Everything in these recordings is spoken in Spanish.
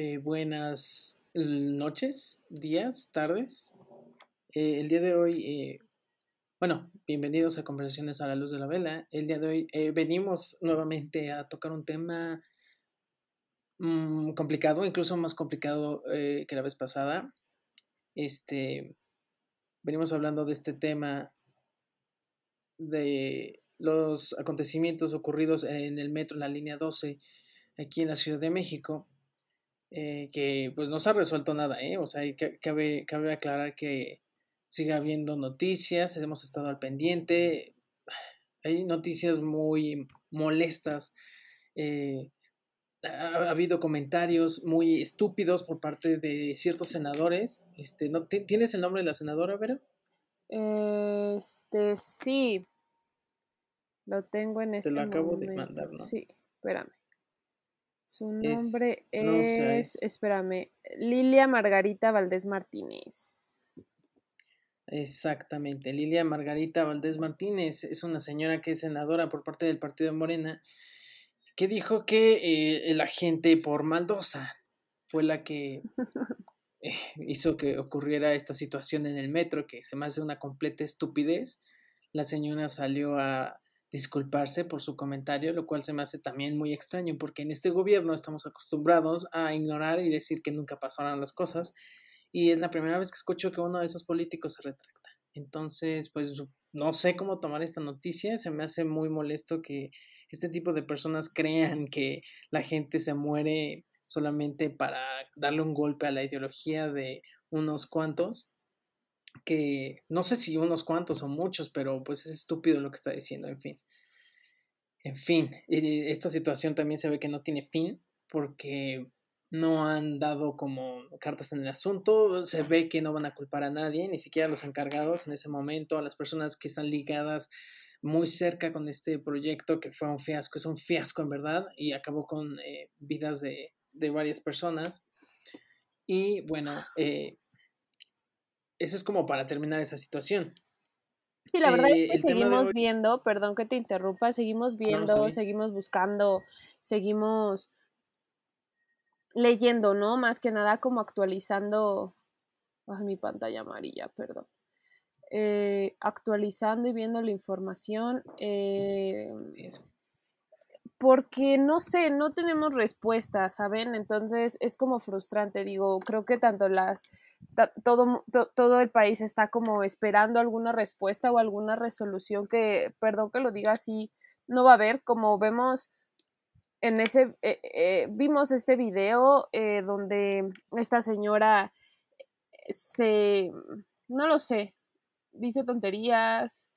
Eh, buenas noches, días, tardes. Eh, el día de hoy, eh, bueno, bienvenidos a Conversaciones a la Luz de la Vela. El día de hoy venimos nuevamente a tocar un tema mm, complicado, incluso más complicado que la vez pasada. Este, venimos hablando de este tema de los acontecimientos ocurridos en el metro, en la línea 12, aquí en la Ciudad de México eh, que pues no se ha resuelto nada, ¿eh? O sea, cabe, cabe aclarar que sigue habiendo noticias, hemos estado al pendiente, hay noticias muy molestas, eh, ha, habido comentarios muy estúpidos por parte de ciertos senadores. Este, ¿no, ¿Tienes el nombre de la senadora, Vera? Este, sí. Lo tengo en este Te lo acabo de mandar, ¿no? Sí, espérame. Su nombre es, espérame, Lilia Margarita Valdés Martínez. Exactamente, Lilia Margarita Valdés Martínez es una señora que es senadora por parte del partido de Morena, que dijo que eh, la gente por Maldosa fue la que eh, hizo que ocurriera esta situación en el metro, que se me hace una completa estupidez. La señora salió a disculparse por su comentario, lo cual se me hace también muy extraño porque en este gobierno estamos acostumbrados a ignorar y decir que nunca pasaron las cosas y es la primera vez que escucho que uno de esos políticos se retracta. Entonces, pues no sé cómo tomar esta noticia, se me hace muy molesto que este tipo de personas crean que la gente se muere solamente para darle un golpe a la ideología de unos cuantos que no sé si unos cuantos o muchos, pero pues es estúpido lo que está diciendo, en fin. En fin, esta situación también se ve que no tiene fin porque no han dado como cartas en el asunto, se ve que no van a culpar a nadie, ni siquiera a los encargados en ese momento, a las personas que están ligadas muy cerca con este proyecto que fue un fiasco, es un fiasco en verdad y acabó con eh, vidas de, de, varias personas. Y bueno, eh, eso es como para terminar esa situación. Sí, la verdad es eh, que seguimos viendo, perdón que te interrumpa, seguimos viendo, seguimos buscando, seguimos leyendo, ¿no? Más que nada como actualizando, ay, mi pantalla amarilla, perdón. Eh, actualizando y viendo la información. Eh, porque no sé, no tenemos respuesta, ¿saben? Entonces es como frustrante, digo, creo que tanto las, todo, todo el país está como esperando alguna respuesta o alguna resolución que, perdón que lo diga así, no va a haber, como vemos en ese, eh, eh, vimos este video eh, donde esta señora se, no lo sé, dice tonterías,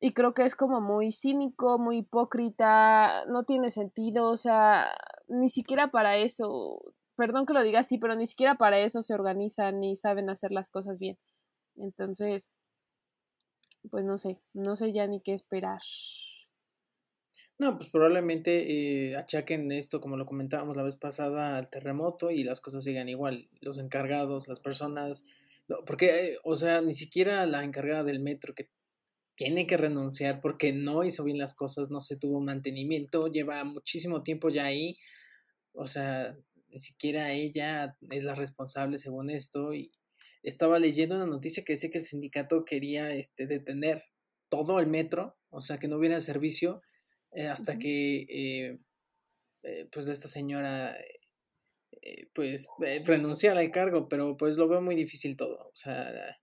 y creo que es como muy cínico, muy hipócrita, no tiene sentido, o sea, ni siquiera para eso, perdón que lo diga así, pero ni siquiera para eso se organizan ni saben hacer las cosas bien. Entonces, pues no sé, no sé ya ni qué esperar. No, pues probablemente eh, achaquen esto, como lo comentábamos la vez pasada, al terremoto y las cosas sigan igual. Los encargados, las personas, porque, eh, o sea, ni siquiera la encargada del metro que tiene que renunciar porque no hizo bien las cosas, no se tuvo mantenimiento, lleva muchísimo tiempo ya ahí, o sea, ni siquiera ella es la responsable según esto y estaba leyendo una noticia que decía que el sindicato quería este, detener todo el metro, o sea, que no hubiera servicio eh, hasta que eh, eh, pues esta señora pues renunciara al cargo, pero pues lo veo muy difícil todo, o sea,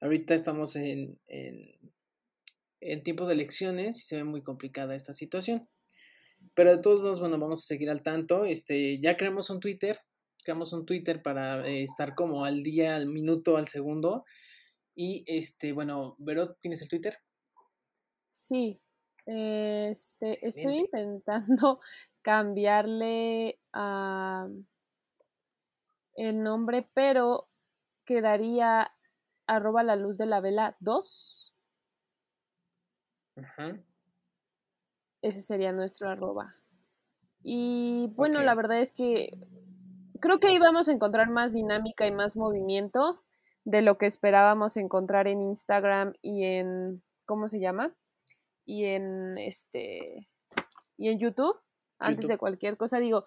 ahorita estamos en en tiempo de elecciones y se ve muy complicada esta situación. Pero de todos modos, bueno, vamos a seguir al tanto. Este, ya creamos un Twitter, creamos un Twitter para eh, estar como al día, al minuto, al segundo. Y este, bueno, Vero, ¿tienes el Twitter? Sí. Este, estoy intentando cambiarle a el nombre, pero quedaría arroba la luz de la vela 2 ese sería nuestro arroba. Y bueno, la verdad es que creo que ahí vamos a encontrar más dinámica y más movimiento de lo que esperábamos encontrar en Instagram y en ¿cómo se llama? Y en este y en YouTube, antes de cualquier cosa digo,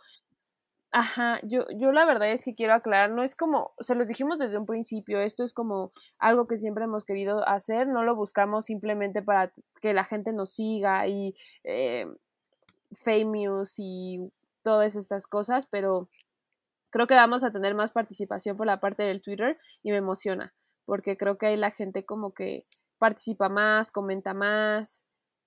Ajá, yo, yo la verdad es que quiero aclarar, no es como, se los dijimos desde un principio, esto es como algo que siempre hemos querido hacer, no lo buscamos simplemente para que la gente nos siga y eh, famous y todas estas cosas, pero creo que vamos a tener más participación por la parte del Twitter y me emociona, porque creo que ahí la gente como que participa más, comenta más,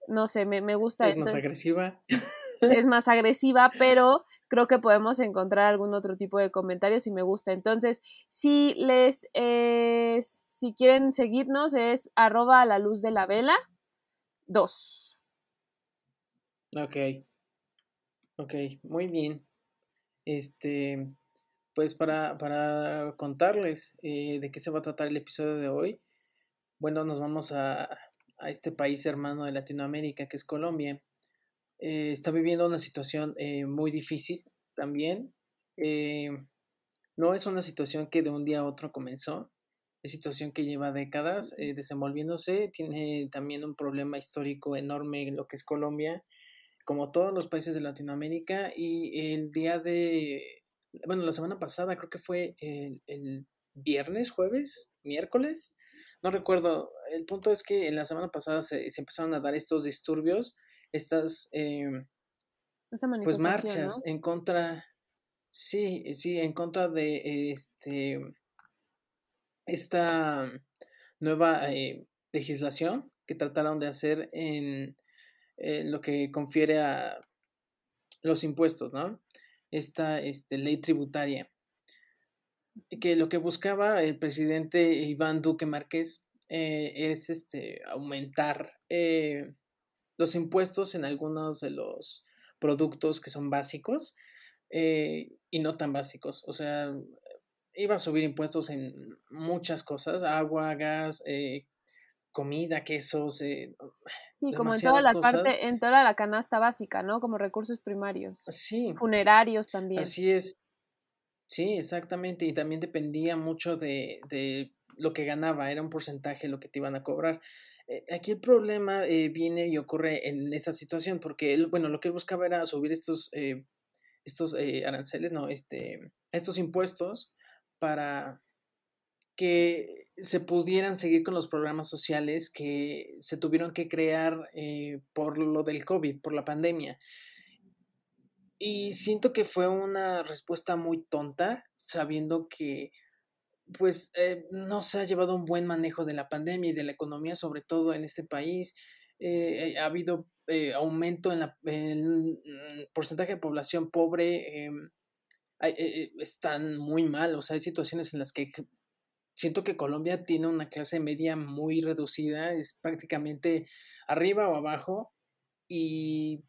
no sé, me, me gusta. Es más agresiva. Es más agresiva, pero creo que podemos encontrar algún otro tipo de comentarios y me gusta. Entonces, si les, eh, si quieren seguirnos es arroba a la luz de la vela 2. Ok. Ok, muy bien. Este, pues para, para contarles eh, de qué se va a tratar el episodio de hoy, bueno, nos vamos a, a este país hermano de Latinoamérica que es Colombia. Eh, está viviendo una situación eh, muy difícil también. Eh, no es una situación que de un día a otro comenzó, es situación que lleva décadas desenvolviéndose, tiene también un problema histórico enorme en lo que es Colombia, como todos los países de Latinoamérica, y el día de, bueno, la semana pasada creo que fue el, el viernes, jueves, miércoles, no recuerdo, el punto es que en la semana pasada se, se empezaron a dar estos disturbios estas em, pues marchas en contra, sí, sí, en contra de este esta nueva eh, legislación que trataron de hacer en, lo que confiere a los impuestos, ¿no? Esta este, ley tributaria. Que lo que buscaba el presidente Iván Duque Márquez eh, es este, aumentar eh, los impuestos en algunos de los productos que son básicos eh, y no tan básicos. O sea, iba a subir impuestos en muchas cosas, agua, gas, eh, comida, quesos. Eh, sí, como en toda la parte, en toda la canasta básica, ¿no? Como recursos primarios. Sí. Funerarios también. Así es. Sí, exactamente. Y también dependía mucho de, de lo que ganaba, era un porcentaje lo que te iban a cobrar. Eh, aquí el problema eh, viene y ocurre en esa situación, porque bueno, lo que él buscaba era subir estos, eh, estos aranceles, no, este, estos impuestos para que se pudieran seguir con los programas sociales que se tuvieron que crear por lo del COVID, por la pandemia. Y siento que fue una respuesta muy tonta, sabiendo que pues eh, no se ha llevado un buen manejo de la pandemia y de la economía, sobre todo en este país. Eh, ha habido eh, aumento en, la, el porcentaje de población pobre. están muy mal, o sea, hay situaciones en las que siento que Colombia tiene una clase media muy reducida, es prácticamente arriba o abajo. Y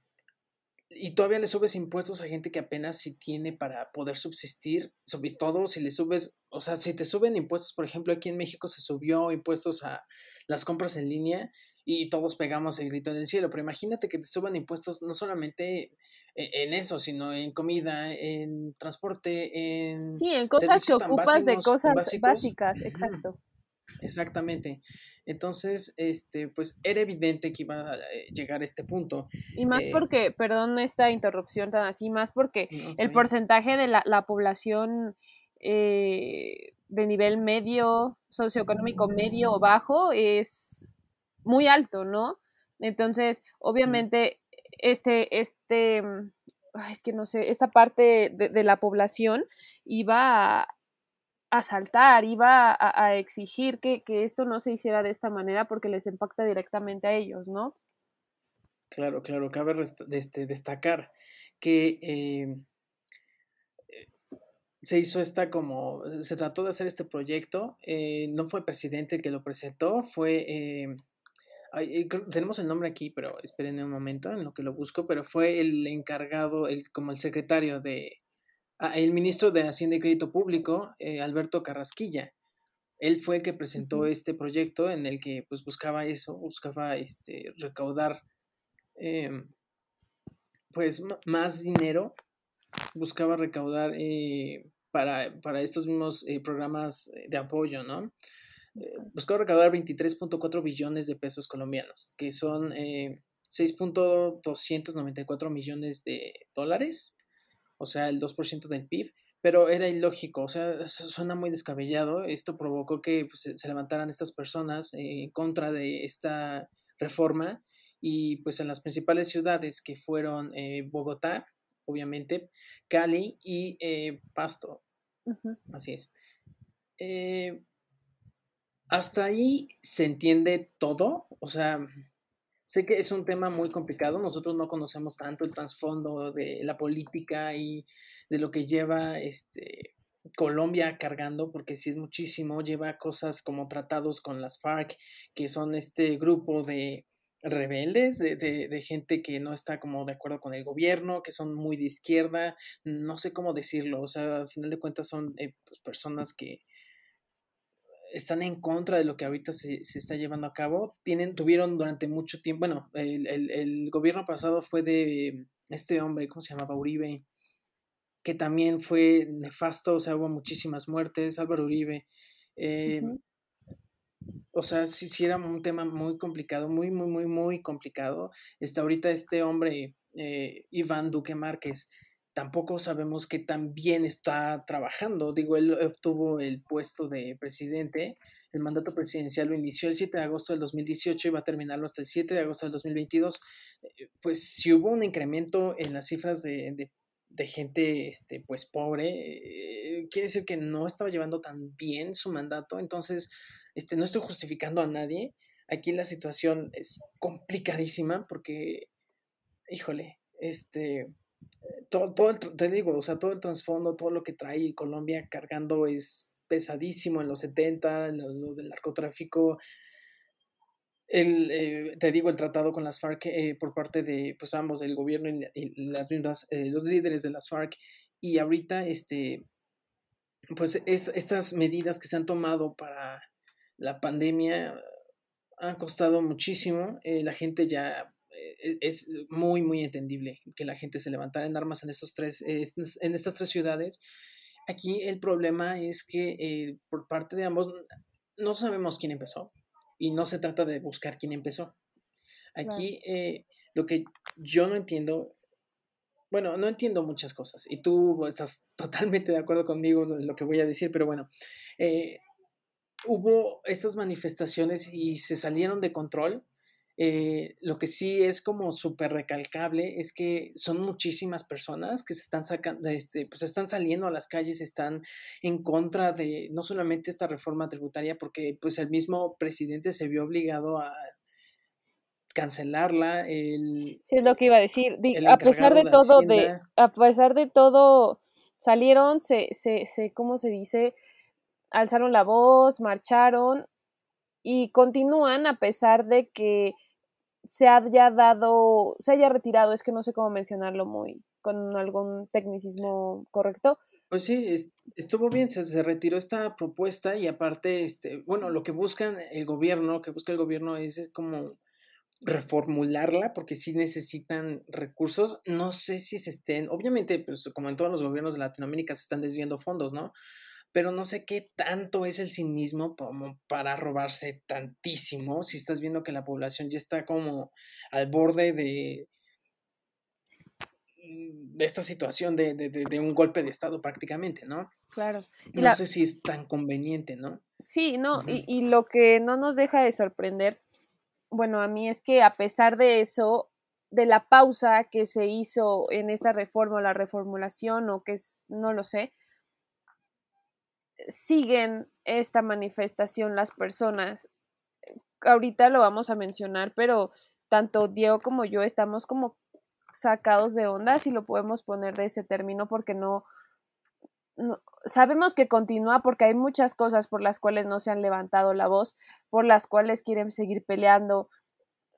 y todavía le subes impuestos a gente que apenas si tiene para poder subsistir, sobre todo si le subes, o sea, si te suben impuestos, por ejemplo, aquí en México se subió impuestos a las compras en línea y todos pegamos el grito en el cielo, pero imagínate que te suban impuestos no solamente e, en eso, sino en comida, en transporte, en... Sí, en cosas que ocupas de cosas básicas, exacto. Exactamente. Entonces, este, pues era evidente que iba a eh, llegar a este punto. Y más eh porque, perdón esta interrupción tan así, más porque el porcentaje de la, la población eh, de nivel medio, socioeconómico medio o bajo es muy alto, ¿no? Entonces, obviamente, este, este, es que no sé, esta parte de, de la población iba a, a saltar, iba a, exigir que, esto no se hiciera de esta manera porque les impacta directamente a ellos, ¿no? Claro, claro, cabe este, destacar que em, se hizo esta como, se trató de hacer este proyecto, eh, no fue el presidente el que lo presentó, fue, em, eh, tenemos el nombre aquí, pero esperen un momento en lo que lo busco, pero fue el encargado, el, como el secretario de, el ministro de Hacienda y Crédito Público, eh, Alberto Carrasquilla. Él fue el que presentó este proyecto en el que pues buscaba eso, buscaba este, recaudar em, pues más dinero, buscaba recaudar eh, para, para, estos mismos eh, programas de apoyo, ¿no? buscaba recaudar 23.4 billones de pesos colombianos, que son 6.294 millones de dólares o sea, el 2% del PIB, pero era ilógico, o sea, suena muy descabellado. Esto provocó que pues, se levantaran estas personas en contra de esta reforma y pues en las principales ciudades que fueron eh, Bogotá, obviamente, Cali y eh, Pasto. Así es. Eh, hasta ahí se entiende todo, o sea, sé que es un tema muy complicado, nosotros no conocemos tanto el trasfondo de la política y de lo que lleva este Colombia cargando, porque sí es muchísimo, lleva cosas como tratados con las FARC, que son este grupo de rebeldes, de, de, gente que no está como de acuerdo con el gobierno, que son muy de izquierda, no sé cómo decirlo, o sea, al final de cuentas son eh, pues, personas que están en contra de lo que ahorita se, se, está llevando a cabo. Tienen, tuvieron durante mucho tiempo, bueno, el, el, el, gobierno pasado fue de este hombre, ¿cómo se llamaba? Uribe, que también fue nefasto, o sea, hubo muchísimas muertes, Álvaro Uribe. Eh, o sea, sí, sí era un tema muy complicado, muy, muy, muy, muy complicado. Está ahorita este hombre, eh, Iván Duque Márquez, tampoco sabemos que también está trabajando. Digo, él obtuvo el puesto de presidente, el mandato presidencial lo inició el 7 de agosto del 2018 y va a terminarlo hasta el 7 de agosto del 2022. Eh, pues si hubo un incremento en las cifras de, de de gente este, pues pobre, eh, quiere decir que no estaba llevando tan bien su mandato, entonces este, no estoy justificando a nadie. Aquí la situación es complicadísima porque, híjole, este, todo, todo el, te digo, o sea, todo el trasfondo, todo lo que trae Colombia cargando es pesadísimo en los 70, lo, del narcotráfico, el, eh, te digo, el tratado con las FARC eh, por parte de pues ambos, el gobierno y, las eh, los líderes de las FARC, y ahorita, este, pues estas medidas que se han tomado para la pandemia han costado muchísimo. La gente ya es muy, muy entendible que la gente se levantara en armas en, estos tres, en estas tres ciudades. Aquí el problema es que eh, por parte de ambos no sabemos quién empezó y no se trata de buscar quién empezó. Aquí lo que yo no entiendo, bueno, no entiendo muchas cosas y tú estás totalmente de acuerdo conmigo en lo que voy a decir, pero bueno, hubo estas manifestaciones y se salieron de control. Eh, lo que sí es como súper recalcable es que son muchísimas personas que se están sacando, este, pues están saliendo a las calles, están en contra de no solamente esta reforma tributaria, porque pues el mismo presidente se vio obligado a cancelarla. El, sí, es lo que iba a decir. a pesar de, todo, de, a pesar de todo, salieron, se, se, se, ¿cómo se dice? alzaron la voz, marcharon y continúan a pesar de que se haya dado, se haya retirado, es que no sé cómo mencionarlo muy, con algún tecnicismo correcto. Pues sí, estuvo bien, se, retiró esta propuesta y aparte, este, bueno, lo que buscan el gobierno, que busca el gobierno es, es como reformularla porque sí necesitan recursos. No sé si se estén, obviamente, pues como en todos los gobiernos de Latinoamérica se están desviando fondos, ¿no? Pero no sé qué tanto es el cinismo como para robarse tantísimo si estás viendo que la población ya está como al borde de, de esta situación de, de, de, un golpe de Estado prácticamente, ¿no? Claro. no sé si es tan conveniente, ¿no? Sí, no, y, y lo que no nos deja de sorprender, bueno, a mí es que a pesar de eso, de la pausa que se hizo en esta reforma o la reformulación o que es, no lo sé, siguen esta manifestación las personas. Ahorita lo vamos a mencionar, pero tanto Diego como yo estamos como sacados de onda, si lo podemos poner de ese término, porque no, sabemos que continúa porque hay muchas cosas por las cuales no se han levantado la voz, por las cuales quieren seguir peleando.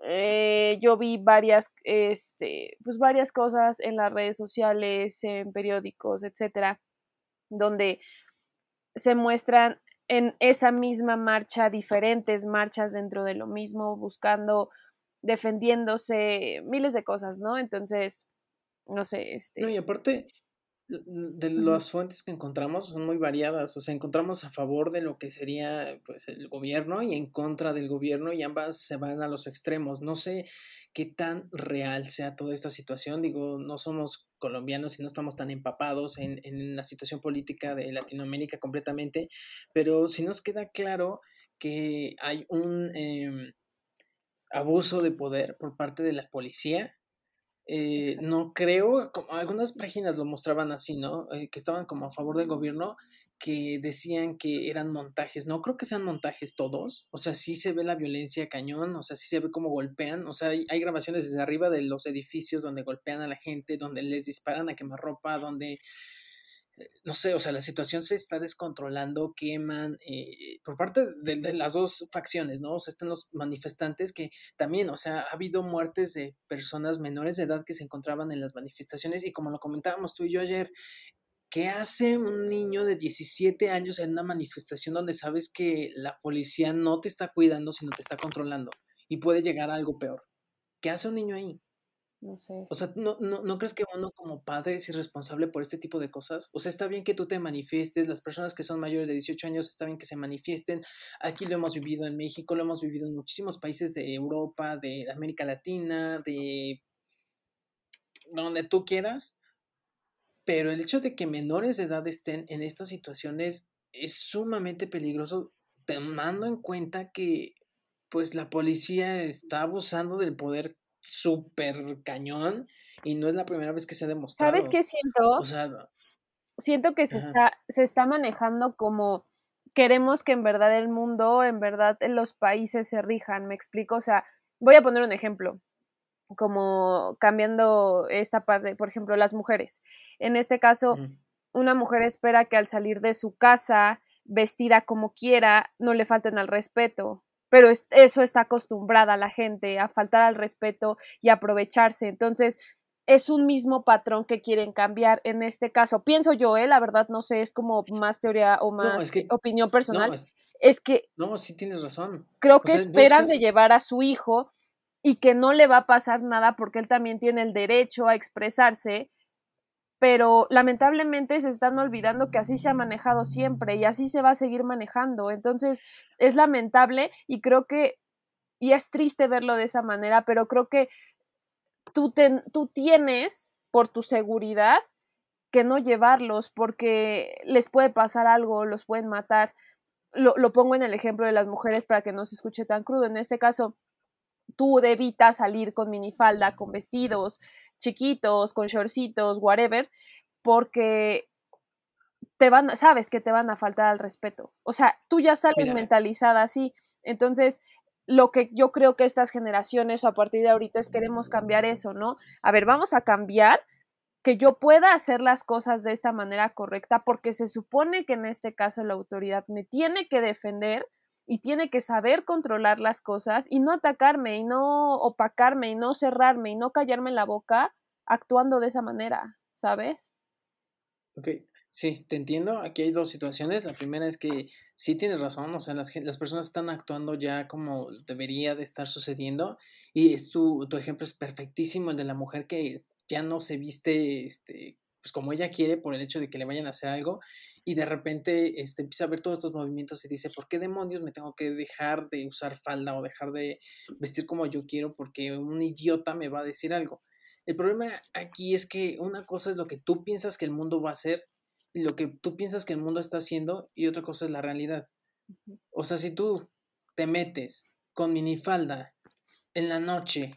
Eh, yo vi varias, este, pues varias cosas en las redes sociales, en periódicos, etcétera, donde se muestran en esa misma marcha diferentes marchas dentro de lo mismo, buscando, defendiéndose, miles de cosas, ¿no? Entonces, no sé, este... No, y aparte, de las fuentes que encontramos son muy variadas, o sea, encontramos a favor de lo que sería pues el gobierno y en contra del gobierno y ambas se van a los extremos. No sé qué tan real sea toda esta situación, digo, no somos colombianos y no estamos tan empapados en, en la situación política de Latinoamérica completamente, pero si nos queda claro que hay un em, abuso de poder por parte de la policía eh, no creo, como algunas páginas lo mostraban así, ¿no? Eh, que estaban como a favor del gobierno, que decían que eran montajes. No creo que sean montajes todos. O sea, sí se ve la violencia cañón, o sea, sí se ve cómo golpean. O sea, hay, grabaciones desde arriba de los edificios donde golpean a la gente, donde les disparan a quemarropa, donde no sé, o sea, la situación se está descontrolando, queman, eh, por parte de, las dos facciones, ¿no? O sea, están los manifestantes que también, o sea, ha habido muertes de personas menores de edad que se encontraban en las manifestaciones y como lo comentábamos tú y yo ayer, ¿qué hace un niño de 17 años en una manifestación donde sabes que la policía no te está cuidando, sino te está controlando y puede llegar a algo peor? ¿Qué hace un niño ahí? No sé. O sea, ¿no, no, ¿no crees que uno como padre es irresponsable por este tipo de cosas? O sea, está bien que tú te manifiestes, las personas que son mayores de 18 años está bien que se manifiesten. Aquí lo hemos vivido en México, lo hemos vivido en muchísimos países de Europa, de América Latina, de donde tú quieras. Pero el hecho de que menores de edad estén en estas situaciones es sumamente peligroso, tomando en cuenta que pues la policía está abusando del poder súper cañón y no es la primera vez que se ha demostrado. ¿Sabes qué siento? O sea, siento que se está, se está manejando como queremos que en verdad el mundo, en verdad los países se rijan, me explico, o sea, voy a poner un ejemplo, como cambiando esta parte, por ejemplo, las mujeres. En este caso, una mujer espera que al salir de su casa, vestida como quiera, no le falten al respeto pero eso está acostumbrada la gente a faltar al respeto y aprovecharse. Entonces, es un mismo patrón que quieren cambiar en este caso. Pienso yo, ¿eh? la verdad no sé, es como más teoría o más opinión personal. es, que... No, sí tienes razón. Creo que esperan de llevar a su hijo y que no le va a pasar nada porque él también tiene el derecho a expresarse pero lamentablemente se están olvidando que así se ha manejado siempre y así se va a seguir manejando. Entonces, es lamentable y creo que, y es triste verlo de esa manera, pero creo que tú, tú tienes, por tu seguridad, que no llevarlos porque les puede pasar algo, los pueden matar. Lo, lo pongo en el ejemplo de las mujeres para que no se escuche tan crudo. En este caso, tú evitas salir con minifalda, con vestidos chiquitos, con shortcitos, whatever, porque te van, sabes que te van a faltar al respeto. O sea, tú ya sales mentalizada así. Entonces, lo que yo creo que estas generaciones a partir de ahorita es queremos cambiar eso, ¿no? A ver, vamos a cambiar que yo pueda hacer las cosas de esta manera correcta porque se supone que en este caso la autoridad me tiene que defender y tiene que saber controlar las cosas y no atacarme y no opacarme y no cerrarme y no callarme la boca actuando de esa manera, ¿sabes? Ok, sí, te entiendo. Aquí hay dos situaciones. La primera es que sí tienes razón, o sea, las, las personas están actuando ya como debería de estar sucediendo y es tu, tu ejemplo es perfectísimo, el de la mujer que ya no se viste este, pues como ella quiere por el hecho de que le vayan a hacer algo y de repente este, empieza a ver todos estos movimientos y dice, ¿por qué demonios me tengo que dejar de usar falda o dejar de vestir como yo quiero porque un idiota me va a decir algo? El problema aquí es que una cosa es lo que tú piensas que el mundo va a hacer y lo que tú piensas que el mundo está haciendo y otra cosa es la realidad. O sea, si tú te metes con minifalda en la noche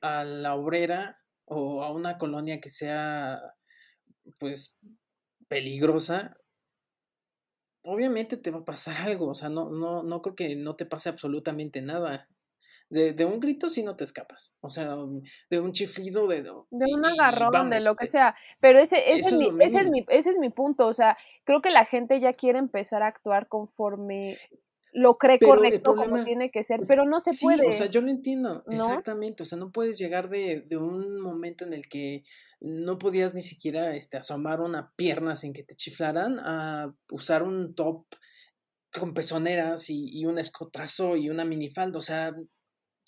a la obrera o a una colonia que sea pues peligrosa, obviamente te va a pasar algo, o sea, no, no, no creo que no te pase absolutamente nada. De, de un grito sí no te escapas, o sea, de un chiflido, de... De un agarrón, de lo que sea, pero ese, ese, es mi, ese, es mi, ese es mi punto, o sea, creo que la gente ya quiere empezar a actuar conforme lo cree correcto como tiene que ser, pero no se sí, puede. O sea, yo lo entiendo, exactamente. O sea, no puedes llegar de, de, un momento en el que no podías ni siquiera este, asomar una pierna sin que te chiflaran a usar un top con pezoneras y, y un escotazo y una minifalda. O sea,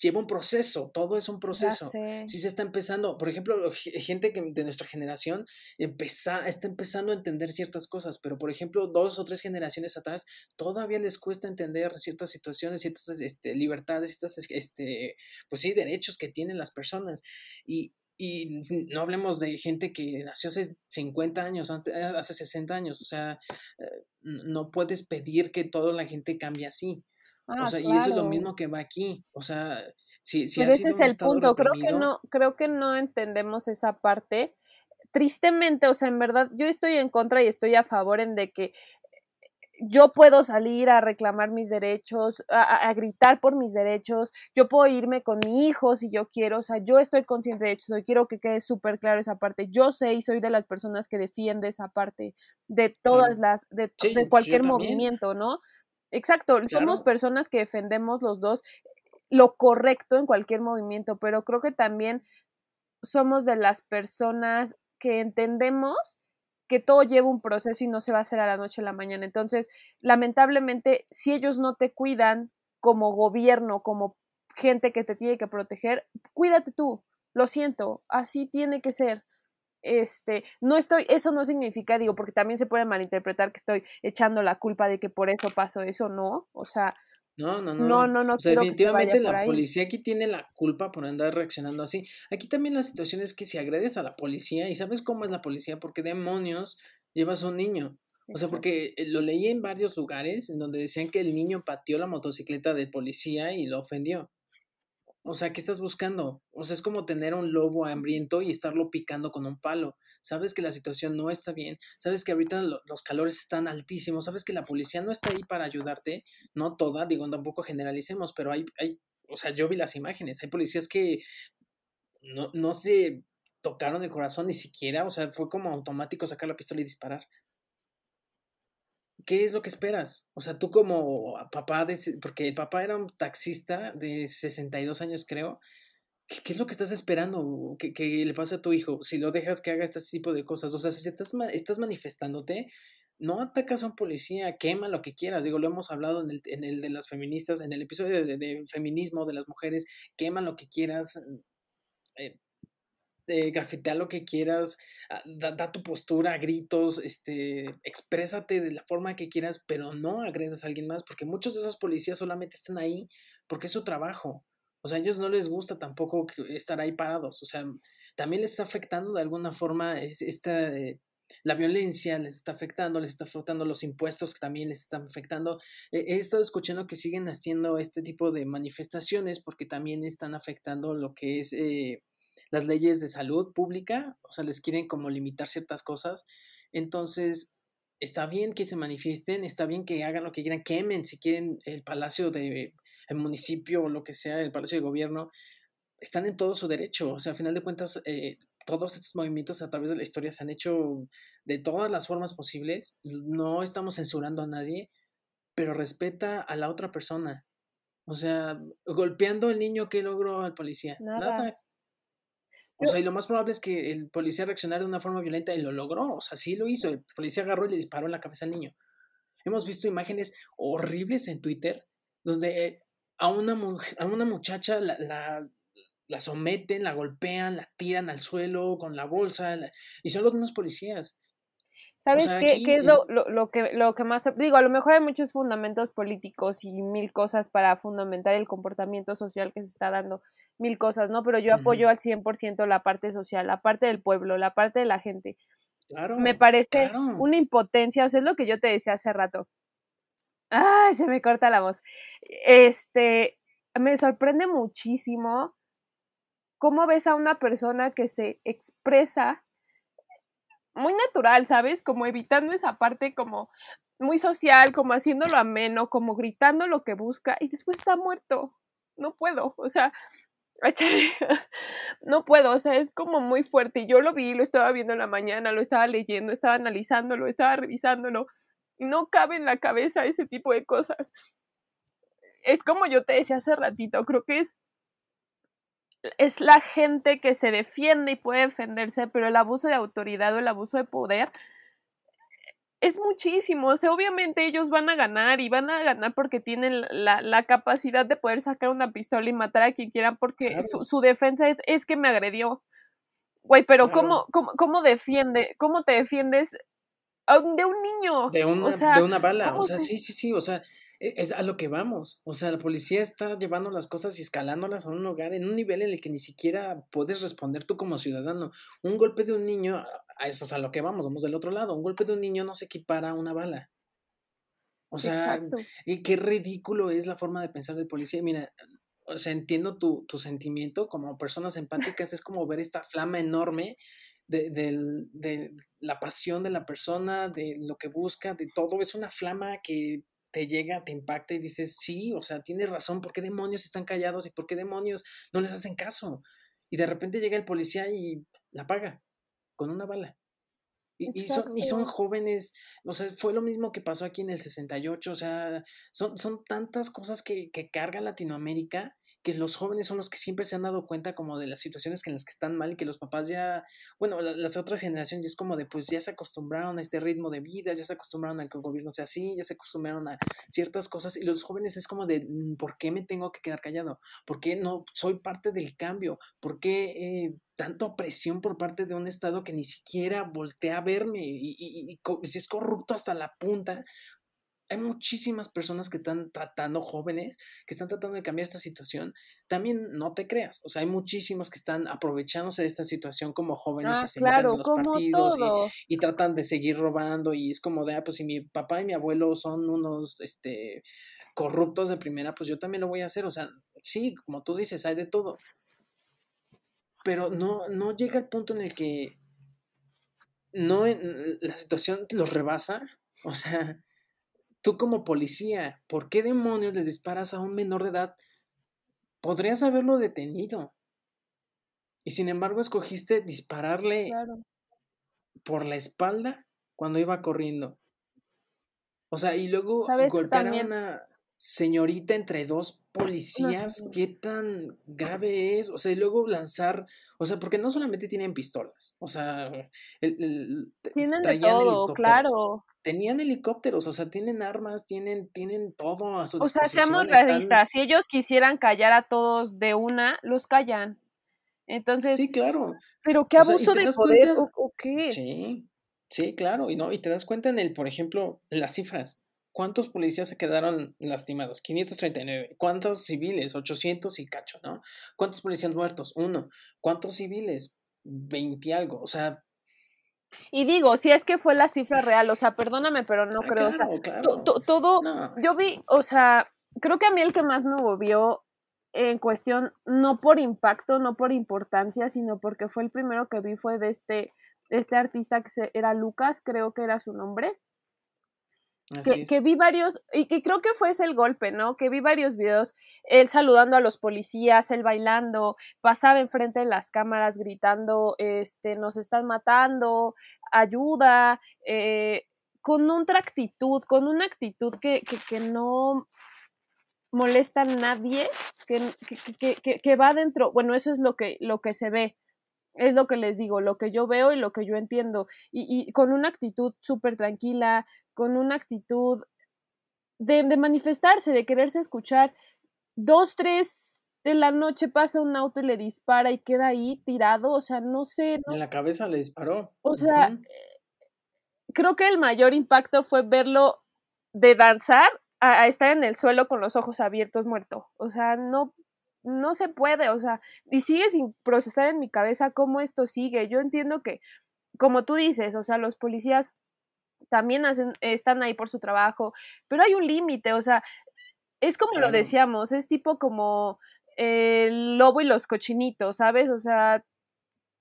lleva un proceso, todo es un proceso. Si se está empezando, por ejemplo, gente que de nuestra generación está empezando a entender ciertas cosas, pero por ejemplo, dos o tres generaciones atrás todavía les cuesta entender ciertas situaciones, ciertas este, libertades, ciertas, este, pues sí, derechos que tienen las personas. Y, y no hablemos de gente que nació hace 50 años, hace 60 años, o sea, eh, no puedes pedir que toda la gente cambie así. O ah, sea, y eso es lo mismo que va aquí. O sea, si, si ese es el punto. Creo que no, creo que no entendemos esa parte. Tristemente, o sea, en verdad, yo estoy en contra y estoy a favor en de que yo puedo salir a reclamar mis derechos, a, gritar por mis derechos, yo puedo irme con mi hijo si yo quiero, o sea, yo estoy consciente de eso, quiero que quede súper claro esa parte, yo sé y soy de las personas que defiende esa parte de todas las, de, cualquier movimiento, ¿no? Exacto, somos personas que defendemos los dos lo correcto en cualquier movimiento, pero creo que también somos de las personas que entendemos que todo lleva un proceso y no se va a hacer a la noche a la mañana. Entonces, lamentablemente, si ellos no te cuidan como gobierno, como gente que te tiene que proteger, cuídate tú. Lo siento, así tiene que ser. Este, no estoy, eso no significa, digo, porque también se puede malinterpretar que estoy echando la culpa de que por eso pasó eso, no. O sea, no, no, no. No, no, no. O sea, definitivamente la policía aquí tiene la culpa por andar reaccionando así. Aquí también la situación es que si agredes a la policía, y sabes cómo es la policía, porque demonios llevas a un niño. O sea, porque eh, lo leí en varios lugares en donde decían que el niño pateó la motocicleta del policía y lo ofendió. O sea, ¿qué estás buscando? O sea, es como tener un lobo hambriento y estarlo picando con un palo. Sabes que la situación no está bien, sabes que ahorita los calores están altísimos, sabes que la policía no está ahí para ayudarte, no toda, digo, tampoco generalicemos, pero hay, hay, o sea, yo vi las imágenes, hay policías que no, no se tocaron el corazón ni siquiera, o sea, fue como automático sacar la pistola y disparar. ¿Qué es lo que esperas? O sea, tú como papá de, porque el papá era un taxista de 62 años, creo. ¿Qué, es lo que estás esperando que, le pase a tu hijo si lo dejas que haga este tipo de cosas? O sea, si estás, manifestándote, no atacas a un policía, quema lo que quieras. Digo, lo hemos hablado en el, en el de las feministas, en el episodio de, de, feminismo de las mujeres, quema lo que quieras. Eh, eh, lo que quieras, ah, da, tu postura, gritos, este, exprésate de la forma que quieras, pero no agredas a alguien más, porque muchos de esos policías solamente están ahí porque es su trabajo. O sea, a ellos no les gusta tampoco estar ahí parados. O sea, también les está afectando de alguna forma esta, eh, la violencia les está afectando, les está afectando los impuestos que también les están afectando. he estado escuchando que siguen haciendo este tipo de manifestaciones porque también están afectando lo que es eh, las leyes de salud pública, o sea, les quieren como limitar ciertas cosas. Entonces, está bien que se manifiesten, está bien que hagan lo que quieran, quemen si quieren el palacio de el municipio o lo que sea, el palacio de gobierno, están en todo su derecho. O sea, al final de cuentas, eh, todos estos movimientos a través de la historia se han hecho de todas las formas posibles. No estamos censurando a nadie, pero respeta a la otra persona. O sea, golpeando al niño que logró al policía. Nada. O sea, y lo más probable es que el policía reaccionara de una forma violenta y lo logró. O sea, sí lo hizo. El policía agarró y le disparó en la cabeza al niño. Hemos visto imágenes horribles en Twitter donde a una, a una muchacha la, la, la, someten, la golpean, la tiran al suelo con la bolsa. y son los mismos policías. ¿Sabes qué, qué, es lo, lo, que, lo que más... Digo, a lo mejor hay muchos fundamentos políticos y mil cosas para fundamentar el comportamiento social que se está dando, mil cosas, ¿no? Pero yo apoyo al 100% la parte social, la parte del pueblo, la parte de la gente. Claro, me parece una impotencia, o sea, es lo que yo te decía hace rato. Ay, se me corta la voz. Este, me sorprende muchísimo cómo ves a una persona que se expresa muy natural, ¿sabes? Como evitando esa parte como muy social, como haciéndolo ameno, como gritando lo que busca y después está muerto. No puedo, o sea, no puedo, o sea, es como muy fuerte. Yo lo vi, lo estaba viendo en la mañana, lo estaba leyendo, estaba analizándolo, estaba revisándolo. No cabe en la cabeza ese tipo de cosas. Es como yo te decía hace ratito, creo que es es la gente que se defiende y puede defenderse, pero el abuso de autoridad o el abuso de poder es muchísimo. O sea, obviamente ellos van a ganar y van a ganar porque tienen la, la capacidad de poder sacar una pistola y matar a quien quieran porque su, su, defensa es, es que me agredió. Güey, pero ¿cómo, cómo, cómo, defiende, ¿cómo te defiendes de un niño? De una, o sea, de una bala. O sea, sí, sí, sí. O sea, e, es a lo que vamos. O sea, la policía está llevando las cosas y escalándolas a un lugar en un nivel en el que ni siquiera puedes responder tú como ciudadano. Un golpe de un niño, a eso es a lo que vamos, vamos del otro lado. Un golpe de un niño no se equipara a una bala. O sea, y qué ridículo es la forma de pensar del policía. Mira, o sea, entiendo tu, tu sentimiento como personas empáticas, es como ver esta flama enorme de, de, de, la pasión de la persona, de lo que busca, de todo. Es una flama que te llega, te impacta y dices, sí, o sea, tienes razón, ¿por qué demonios están callados y por qué demonios no les hacen caso? Y de repente llega el policía y la apaga con una bala. Y, y, son, y son jóvenes, o sea, fue lo mismo que pasó aquí en el 68, o sea, son, son tantas cosas que, que carga Latinoamérica que los jóvenes son los que siempre se han dado cuenta como de las situaciones en las que están mal y que los papás ya, bueno, las otras generaciones ya es como de pues ya se acostumbraron a este ritmo de vida, ya se acostumbraron a que el gobierno sea así, ya se acostumbraron a ciertas cosas y los jóvenes es como de mm, ¿por qué me tengo que quedar callado? ¿Por qué no soy parte del cambio? ¿Por qué eh, tanto presión por parte de un Estado que ni siquiera voltea a verme y, y, y, y si es corrupto hasta la punta, hay muchísimas personas que están tratando, jóvenes, que están tratando de cambiar esta situación. También no te creas, o sea, hay muchísimos que están aprovechándose de esta situación como jóvenes ah, y se claro, en los partidos y, y, tratan de seguir robando y es como de, ah, pues si mi papá y mi abuelo son unos, este, corruptos de primera, pues yo también lo voy a hacer. O sea, sí, como tú dices, hay de todo. Pero no, no llega el punto en el que no, la situación los rebasa. O sea, Tú como policía, ¿por qué demonios les disparas a un menor de edad? Podrías haberlo detenido. Y sin embargo escogiste dispararle claro. por la espalda cuando iba corriendo. O sea, y luego golpear También... a una señorita entre dos policías, no. ¿qué tan grave es? O sea, y luego lanzar, o sea, porque no solamente tienen pistolas, o sea, el, el, tienen de todo, claro. Tenían helicópteros, o sea, tienen armas, tienen, tienen todo a su O sea, seamos realistas, si ellos quisieran callar a todos de una, los callan. Entonces, sí, claro. Pero qué abuso o sea, de poder cuenta... ¿o, ¿o qué? Sí, sí, claro, y no, y te das cuenta en el, por ejemplo, las cifras. ¿Cuántos policías se quedaron lastimados? 539. ¿Cuántos civiles? 800 y cacho, ¿no? ¿Cuántos policías muertos? Uno. ¿Cuántos civiles? 20 algo. O sea. Y digo, si es que fue la cifra real, o sea, perdóname, pero no ah, creo, claro, o sea, claro. to, to, todo, no. yo vi, o sea, creo que a mí el que más me movió en cuestión, no por impacto, no por importancia, sino porque fue el primero que vi fue de este, de este artista que se, era Lucas, creo que era su nombre. Que, que, vi varios, y que creo que fue ese el golpe, ¿no? Que vi varios videos, él saludando a los policías, él bailando, pasaba enfrente de las cámaras gritando, este, nos están matando, ayuda, eh, con otra actitud, con una actitud que, que, que no molesta a nadie, que, que, que, va dentro, bueno, eso es lo que, lo que se ve, es lo que les digo, lo que yo veo y lo que yo entiendo. Y, y con una actitud súper tranquila, con una actitud de, de, manifestarse, de quererse escuchar. Dos, tres de la noche pasa un auto y le dispara y queda ahí tirado, o sea, no sé. ¿no? En la cabeza le disparó. O sea, uh -huh. creo que el mayor impacto fue verlo de danzar a, a estar en el suelo con los ojos abiertos muerto. O sea, no, no se puede, o sea, y sigue sin procesar en mi cabeza cómo esto sigue. Yo entiendo que, como tú dices, o sea, los policías también hacen, están ahí por su trabajo, pero hay un límite, o sea, es como claro. lo decíamos, es tipo como el lobo y los cochinitos, ¿sabes? O sea,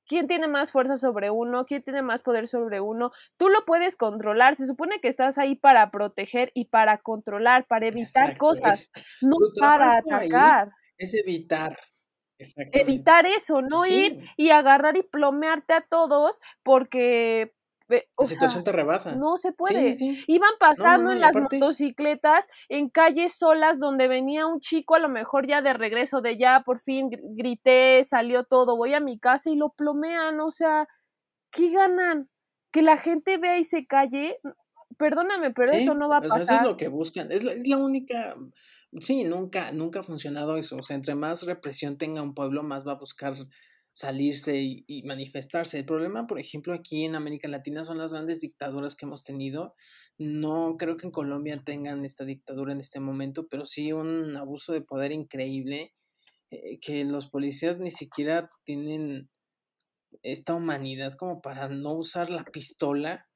¿quién tiene más fuerza sobre uno? ¿Quién tiene más poder sobre uno? Tú lo puedes controlar, se supone que estás ahí para proteger y para controlar, para evitar Exacto. cosas, es, no para atacar. Ahí es evitar. Evitar eso, no sí. ir y agarrar y plomearte a todos porque o la situación sea, te rebasa. No se puede. Sí, sí. Iban pasando no, no, en las aparte... motocicletas en calles solas donde venía un chico a lo mejor ya de regreso de ya por fin grité, salió todo, voy a mi casa y lo plomean, o sea, ¿qué ganan? Que la gente vea y se calle. perdóname, pero eso no va a pasar. eso es lo que buscan. Es la, es la única. Sí, nunca, nunca ha funcionado eso. O sea, entre más represión tenga un pueblo, más va a buscar salirse y, manifestarse. El problema, por ejemplo, aquí en América Latina son las grandes dictaduras que hemos tenido. No creo que en Colombia tengan esta dictadura en este momento, pero sí un abuso de poder increíble, eh, que los policías ni siquiera tienen esta humanidad como para no usar la pistola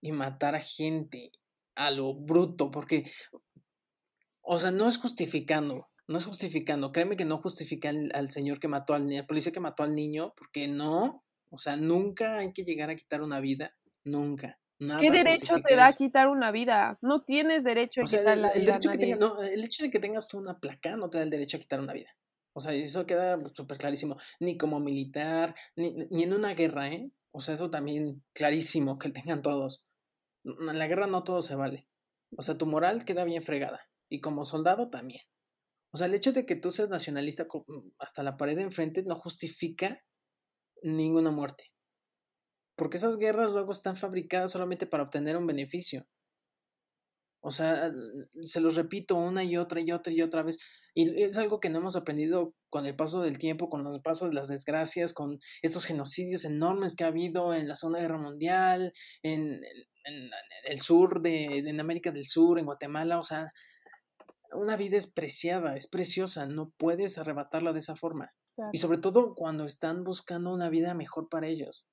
y matar a gente a lo bruto, porque, o sea, no es justificando, no es justificando. Créeme que no justifica al, señor que mató al niño, al policía que mató al niño, porque no. O sea, nunca hay que llegar a quitar una vida. Nunca. ¿Qué derecho te da a quitar una vida? No tienes derecho a quitar la vida. el hecho de que tengas tú una placa no te da el derecho a quitar una vida. O sea, eso queda súper clarísimo. Ni como militar, ni, ni, en una guerra, ¿eh? O sea, eso también clarísimo que tengan todos. En la guerra no todo se vale. O sea, tu moral queda bien fregada. Y como soldado también. O sea, el hecho de que tú seas nacionalista mm, hasta la pared de enfrente no justifica ninguna muerte. Porque esas guerras luego están fabricadas solamente para obtener un beneficio. O sea, se los repito una y otra y otra y otra vez. Y es algo que no hemos aprendido con el paso del tiempo, con los pasos de las desgracias, con estos genocidios enormes que ha habido en la Segunda Guerra Mundial, en, el sur de en América del Sur, en Guatemala. O sea, una vida es preciada, es preciosa, no puedes arrebatarla de esa forma. Y sobre todo cuando están buscando una vida mejor para ellos.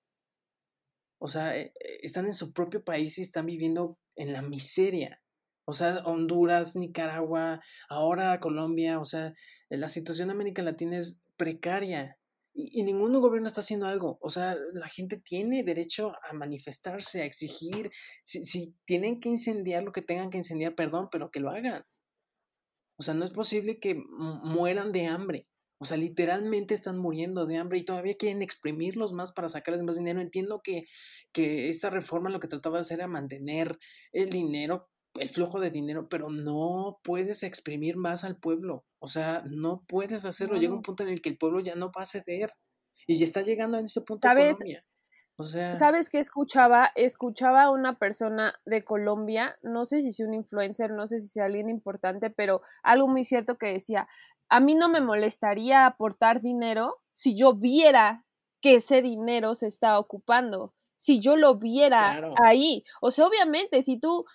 O sea, eh, eh, están en su propio país y están viviendo en la miseria. O sea, Honduras, Nicaragua, ahora Colombia, o sea, eh, la situación en América Latina es precaria y, y, ningún gobierno está haciendo algo. O sea, la gente tiene derecho a manifestarse, a exigir. Si, si tienen que incendiar lo que tengan que incendiar, perdón, pero que lo hagan. O sea, no es posible que mueran de hambre. O sea, literalmente están muriendo de hambre y todavía quieren exprimirlos más para sacarles más dinero. Entiendo que, que esta reforma lo que trataba de hacer era mantener el dinero, el flujo de dinero, pero no puedes exprimir más al pueblo. O sea, no puedes hacerlo. Llega un punto en el que el pueblo ya no va a ceder. Y ya está llegando a ese punto ¿Sabes? ¿Sabes qué escuchaba? Escuchaba a una persona de Colombia, no sé si sea un influencer, no sé si sea alguien importante, pero algo muy cierto que decía, a mí no me molestaría aportar dinero si yo viera que ese dinero se está ocupando, si yo lo viera ahí. O sea, obviamente, si tú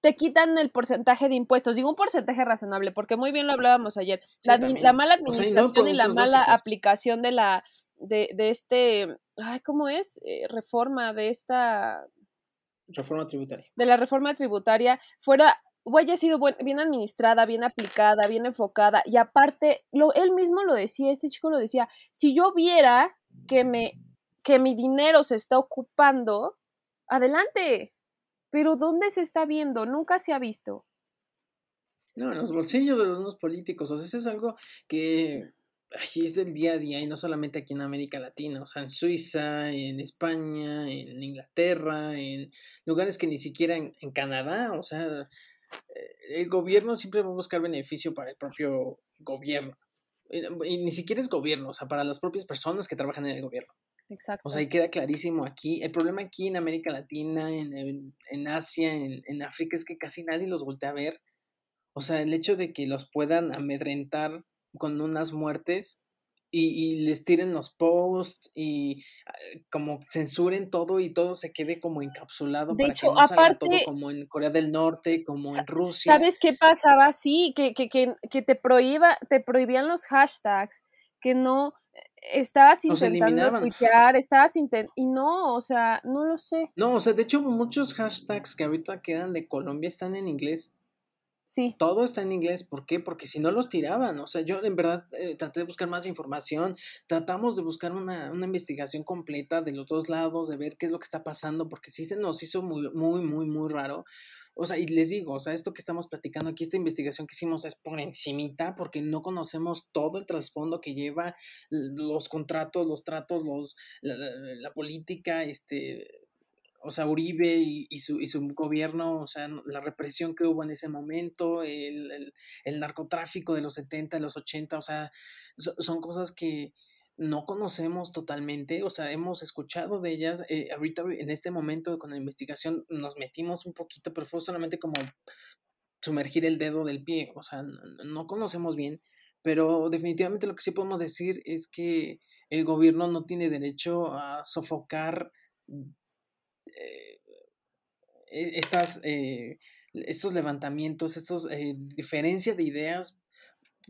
te quitan el porcentaje de impuestos, digo un porcentaje razonable, porque muy bien lo hablábamos ayer, la, mala administración y la mala aplicación de la de, de este, ay, ¿cómo es? Eh, reforma de esta... Reforma tributaria. De la reforma tributaria fuera o haya sido bien administrada, bien aplicada, bien enfocada, y aparte, lo, él mismo lo decía, este chico lo decía, si yo viera que, me, que mi dinero se está ocupando, adelante, pero ¿dónde se está viendo? Nunca se ha visto. No, en los bolsillos de los políticos, o sea, eso es algo que es del día a día y no solamente aquí en América Latina, o sea, en Suiza, en España, en Inglaterra, en lugares que ni siquiera en, Canadá, o sea, eh, el gobierno siempre va a buscar beneficio para el propio gobierno. Y, ni siquiera es gobierno, o sea, para las propias personas que trabajan en el gobierno. Exacto. O sea, ahí queda clarísimo aquí. El problema aquí en América Latina, en, en, Asia, en, en África, es que casi nadie los voltea a ver. O sea, el hecho de que los puedan amedrentar con unas muertes y, les tiren los posts y ah, como censuren todo y todo se quede como encapsulado para que no salga todo como en Corea del Norte, como en Rusia. ¿Sabes qué pasaba? Sí, que, que, que, que te prohíba, te prohibían los hashtags, que no eh, estabas intentando tuitear, estabas intentando, y no, o sea, no lo sé. No, o sea, de hecho muchos hashtags que ahorita quedan de Colombia están en inglés. Todo está en inglés. ¿Por qué? Porque si no los tiraban. O sea, yo en verdad eh, traté de buscar más información. Tratamos de buscar una, una, investigación completa de los dos lados, de ver qué es lo que está pasando, porque sí se nos hizo muy, muy, muy, muy raro. O sea, y les digo, o sea, esto que estamos platicando aquí, esta investigación que hicimos es por encimita, porque no conocemos todo el trasfondo que lleva los contratos, los tratos, los, la, la política, este, o sea, Uribe y, su, y, su, gobierno, o sea, la represión que hubo en ese momento, el, el, narcotráfico de los 70, de los 80, o sea, son cosas que no conocemos totalmente, o sea, hemos escuchado de ellas, eh, ahorita en este momento con la investigación nos metimos un poquito, pero fue solamente como sumergir el dedo del pie, o sea, no, conocemos bien, pero definitivamente lo que sí podemos decir es que el gobierno no tiene derecho a sofocar eh, e, estas, eh, estos levantamientos, estos diferencias de ideas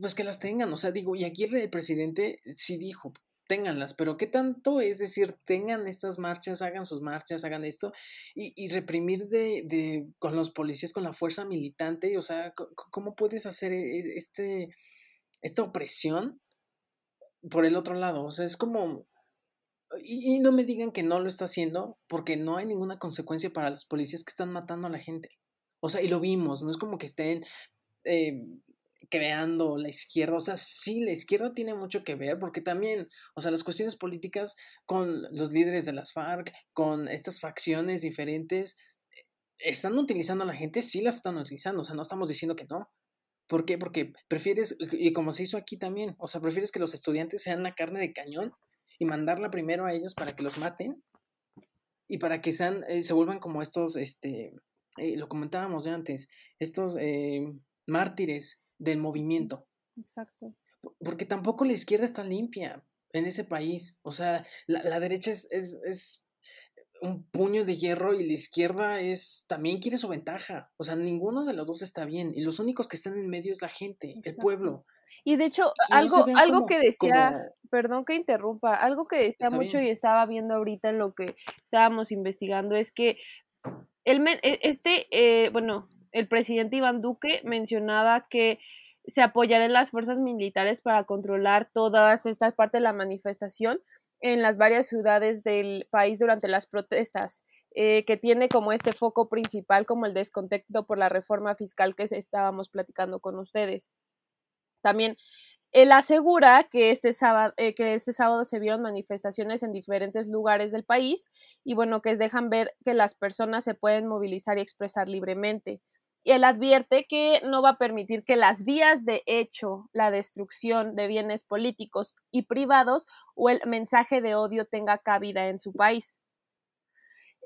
pues que las tengan, o sea, digo, y aquí el presidente sí dijo, ténganlas, pero ¿qué tanto es decir, tengan estas marchas, hagan sus marchas, hagan esto, y, reprimir de, de, con los policías, con la fuerza militante, o sea, ¿cómo puedes hacer e, este, esta opresión por el otro lado? O sea, es como, y, no me digan que no lo está haciendo, porque no hay ninguna consecuencia para los policías que están matando a la gente. O sea, y lo vimos, no es como que estén eh, creando la izquierda. O sea, sí, la izquierda tiene mucho que ver porque también, o sea, las cuestiones políticas con los líderes de las FARC, con estas facciones diferentes, ¿están utilizando a la gente? Sí las están utilizando, o sea, no estamos diciendo que no. ¿Por qué? Porque prefieres, y como se hizo aquí también, o sea, prefieres que los estudiantes sean la carne de cañón y mandarla primero a ellos para que los maten y para que sean, eh, se vuelvan como estos, este, eh, lo comentábamos de antes, estos eh, mártires del movimiento. Exacto. Porque tampoco la izquierda está limpia en ese país. O sea, la, derecha es, es, un puño de hierro y la izquierda es también quiere su ventaja. O sea, ninguno de los dos está bien. Y los únicos que están en medio es la gente, el pueblo. Y de hecho, algo, algo que decía, perdón que interrumpa, algo que decía mucho y estaba viendo ahorita en lo que estábamos investigando es que el, e, este, eh, bueno, el presidente Iván Duque mencionaba que se apoyarán las fuerzas militares para controlar todas estas partes de la manifestación en las varias ciudades del país durante las protestas, eh, que tiene como este foco principal como el descontento por la reforma fiscal que estábamos platicando con ustedes. También él asegura que este, sábado, eh, que este sábado se vieron manifestaciones en diferentes lugares del país y bueno, que dejan ver que las personas se pueden movilizar y expresar libremente y él advierte que no va a permitir que las vías de hecho, la destrucción de bienes políticos y privados o el mensaje de odio tenga cabida en su país.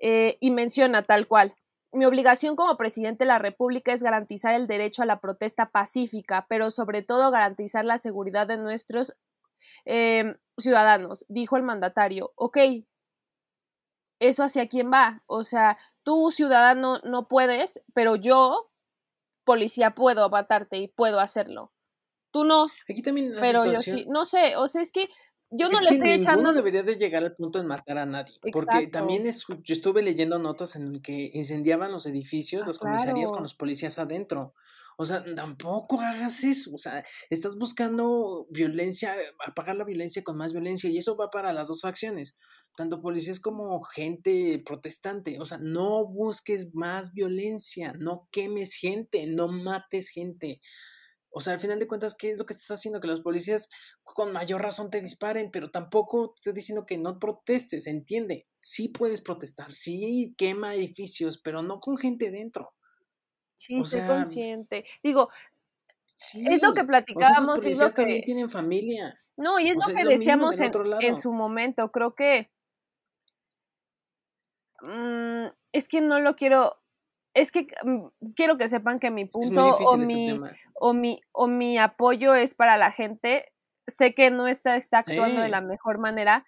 Eh, y menciona tal cual. Mi obligación como presidente de la República es garantizar el derecho a la protesta pacífica, pero sobre todo garantizar la seguridad de nuestros eh, ciudadanos, dijo el mandatario. Ok, ¿eso hacia quién va? O sea, tú ciudadano no puedes, pero yo policía puedo matarte y puedo hacerlo. Tú no. Aquí también pero yo sí. No sé, o sea, es que yo no le estoy echando. Ninguno debería de llegar al punto de matar a nadie. Porque también es, yo estuve leyendo notas en el que incendiaban los edificios, ah, las comisarías con los policías adentro. O sea, tampoco hagas eso. O sea, estás buscando violencia, apagar la violencia con más violencia y eso va para las dos facciones tanto policías como gente protestante. O sea, no busques más violencia, no quemes gente, no mates gente. O sea, al final de cuentas, ¿qué es lo que estás haciendo? Que los policías con mayor razón te disparen, pero tampoco estoy diciendo que no protestes, entiende. Sí puedes protestar, sí quema edificios, pero no con gente dentro. Sí, o soy consciente. Digo, es lo que platicábamos. O sea, también tienen familia. No, y es lo que decíamos en, su momento. Creo que Mm, es que no lo quiero, es que mm, quiero que sepan que mi punto o, este mi, o, mi, o mi apoyo es para la gente. Sé que no está, está actuando de la mejor manera,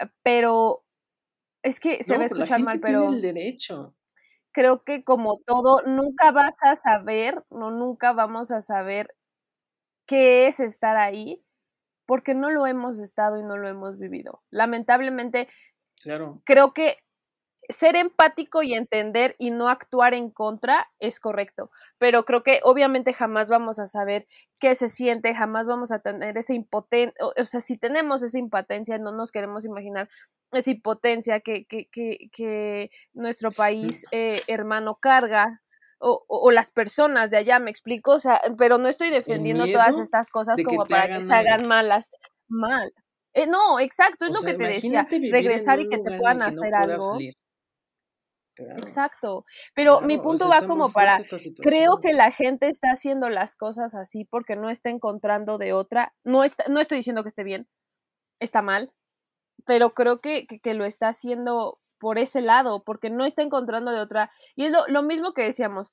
eh, pero es que se va a escuchar mal, pero... el derecho. Creo que como todo, nunca vas a saber, no, nunca vamos a saber qué es estar ahí, porque no lo hemos estado y no lo hemos vivido. Lamentablemente, claro. creo que ser empático y entender y no actuar en contra es correcto, pero creo que obviamente jamás vamos a saber qué se siente, jamás vamos a tener esa impotencia, o, sea, si tenemos esa impotencia, no nos queremos imaginar esa impotencia que, que, que, que nuestro país eh, hermano carga. O, o, las personas de allá, me explico, o sea, pero no estoy defendiendo todas estas cosas como para que se hagan malas, mal. Eh, no, exacto, es lo que te decía, regresar y que te puedan hacer algo. Exacto, pero mi punto va como para, creo que la gente está haciendo las cosas así porque no está encontrando de otra, no, está, no estoy diciendo que esté bien, está mal, pero creo que, que, lo está haciendo por ese lado, porque no está encontrando de otra. Y es lo, lo mismo que decíamos,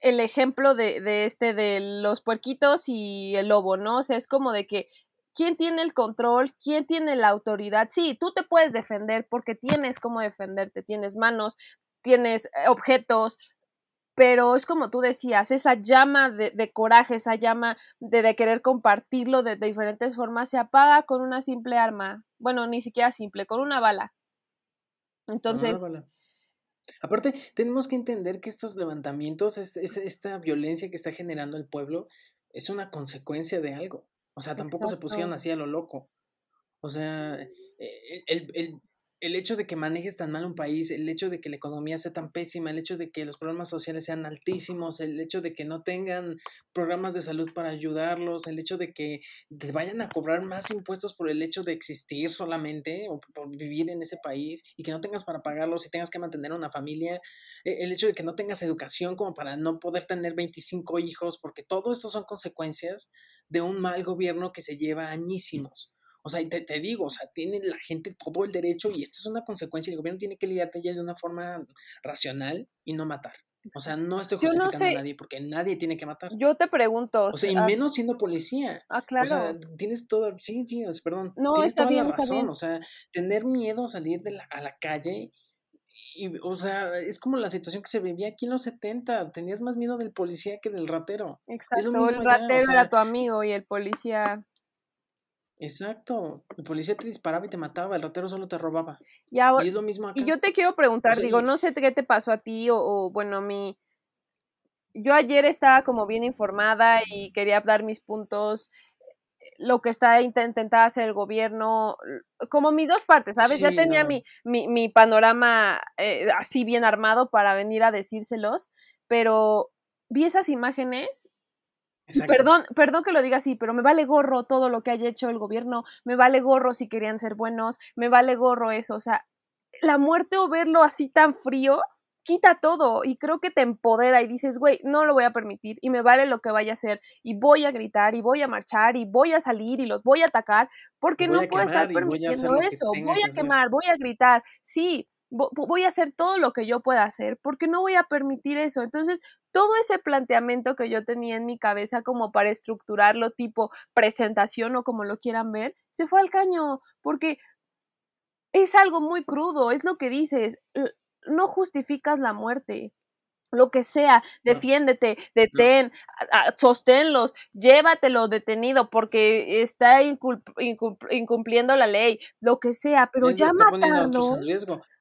el ejemplo de, de, este de los puerquitos y el lobo, ¿no? O sea, es como de que quién tiene el control, quién tiene la autoridad. Sí, tú te puedes defender porque tienes cómo defenderte, tienes manos, tienes eh, objetos, pero es como tú decías, esa llama de, coraje, esa llama de, querer compartirlo de, diferentes formas se apaga con una simple arma. Bueno, ni siquiera simple, con una bala. Entonces... Aparte, tenemos que entender que estos levantamientos, esta violencia que está generando el pueblo, es una consecuencia de algo. O sea, tampoco se pusieron así a lo loco. O sea, e, el, el, el hecho de que manejes tan mal un país, el hecho de que la economía sea tan pésima, el hecho de que los problemas sociales sean altísimos, el hecho de que no tengan programas de salud para ayudarlos, el hecho de que te vayan a cobrar más impuestos por el hecho de existir solamente o por vivir en ese país y que no tengas para pagarlos y tengas que mantener una familia, e, el hecho de que no tengas educación como para no poder tener 25 hijos, porque todo esto son consecuencias de un mal gobierno que se lleva añísimos. O sea, te, te digo, o sea, tiene la gente todo el derecho y esto es una consecuencia. El gobierno tiene que lidiarte ya de una forma racional y no matar. O sea, no estoy justificando a nadie porque nadie tiene que matar. Yo te pregunto. O sea, y menos siendo policía. Ah, claro. O sea, tienes todo, sí, sí, perdón. No, tienes está toda bien, la razón. O sea, tener miedo a salir de la, a la calle y, o sea, es como la situación que se vivía aquí en los 70. Tenías más miedo del policía que del ratero. Exacto, el ratero era tu amigo y el policía Exacto. El policía te disparaba y te mataba, el ratero solo te robaba. Y, ahora, es lo mismo acá. Y yo te quiero preguntar, digo, no sé qué te pasó a ti o, bueno, mí. Yo ayer estaba como bien informada y quería dar mis puntos, lo que está intentando hacer el gobierno, como mis dos partes, ¿sabes? ya tenía mi, mi, mi, panorama eh, así bien armado para venir a decírselos, pero vi esas imágenes Perdón, perdón que lo diga así, pero me vale gorro todo lo que haya hecho el gobierno, me vale gorro si querían ser buenos, me vale gorro eso, o sea, la muerte o verlo así tan frío quita todo y creo que te empodera y dices, güey, no lo voy a permitir y me vale lo que vaya a hacer y voy a gritar y voy a marchar y voy a salir y los voy a atacar porque no puedo estar permitiendo eso, voy a quemar, voy a gritar, sí, voy a hacer todo lo que yo pueda hacer porque no voy a permitir eso. Entonces, todo ese planteamiento que yo tenía en mi cabeza como para estructurarlo tipo presentación o como lo quieran ver, se fue al caño porque es algo muy crudo, es lo que dices, no justificas la muerte. Lo que sea, defiéndete, detén, sosténlos, llévatelo detenido porque está incumpliendo la ley, lo que sea, pero ya matarlo.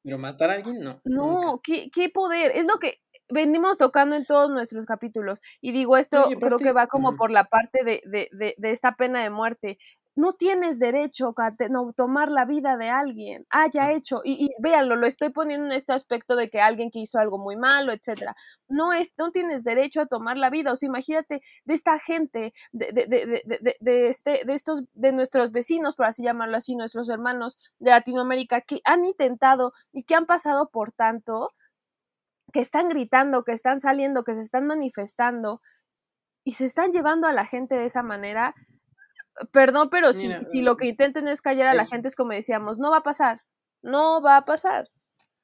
Pero matar a alguien no. No, ¿qué, ¿qué, poder. Es lo que venimos tocando en todos nuestros capítulos. Y digo, esto creo que va como por la parte de, de, de, de, esta pena de muerte no tienes derecho a no, tomar la vida de alguien, haya hecho, y, y, véanlo, lo estoy poniendo en este aspecto de que alguien que hizo algo muy malo, etcétera. No es, no tienes derecho a tomar la vida. O sea, imagínate de esta gente, de, de, de, de, este, de estos, de nuestros vecinos, por así llamarlo así, nuestros hermanos de Latinoamérica, que han intentado y que han pasado por tanto, que están gritando, que están saliendo, que se están manifestando y se están llevando a la gente de esa manera Perdón, pero si, si lo que intenten es callar a la gente es como decíamos, no va a pasar, no va a pasar.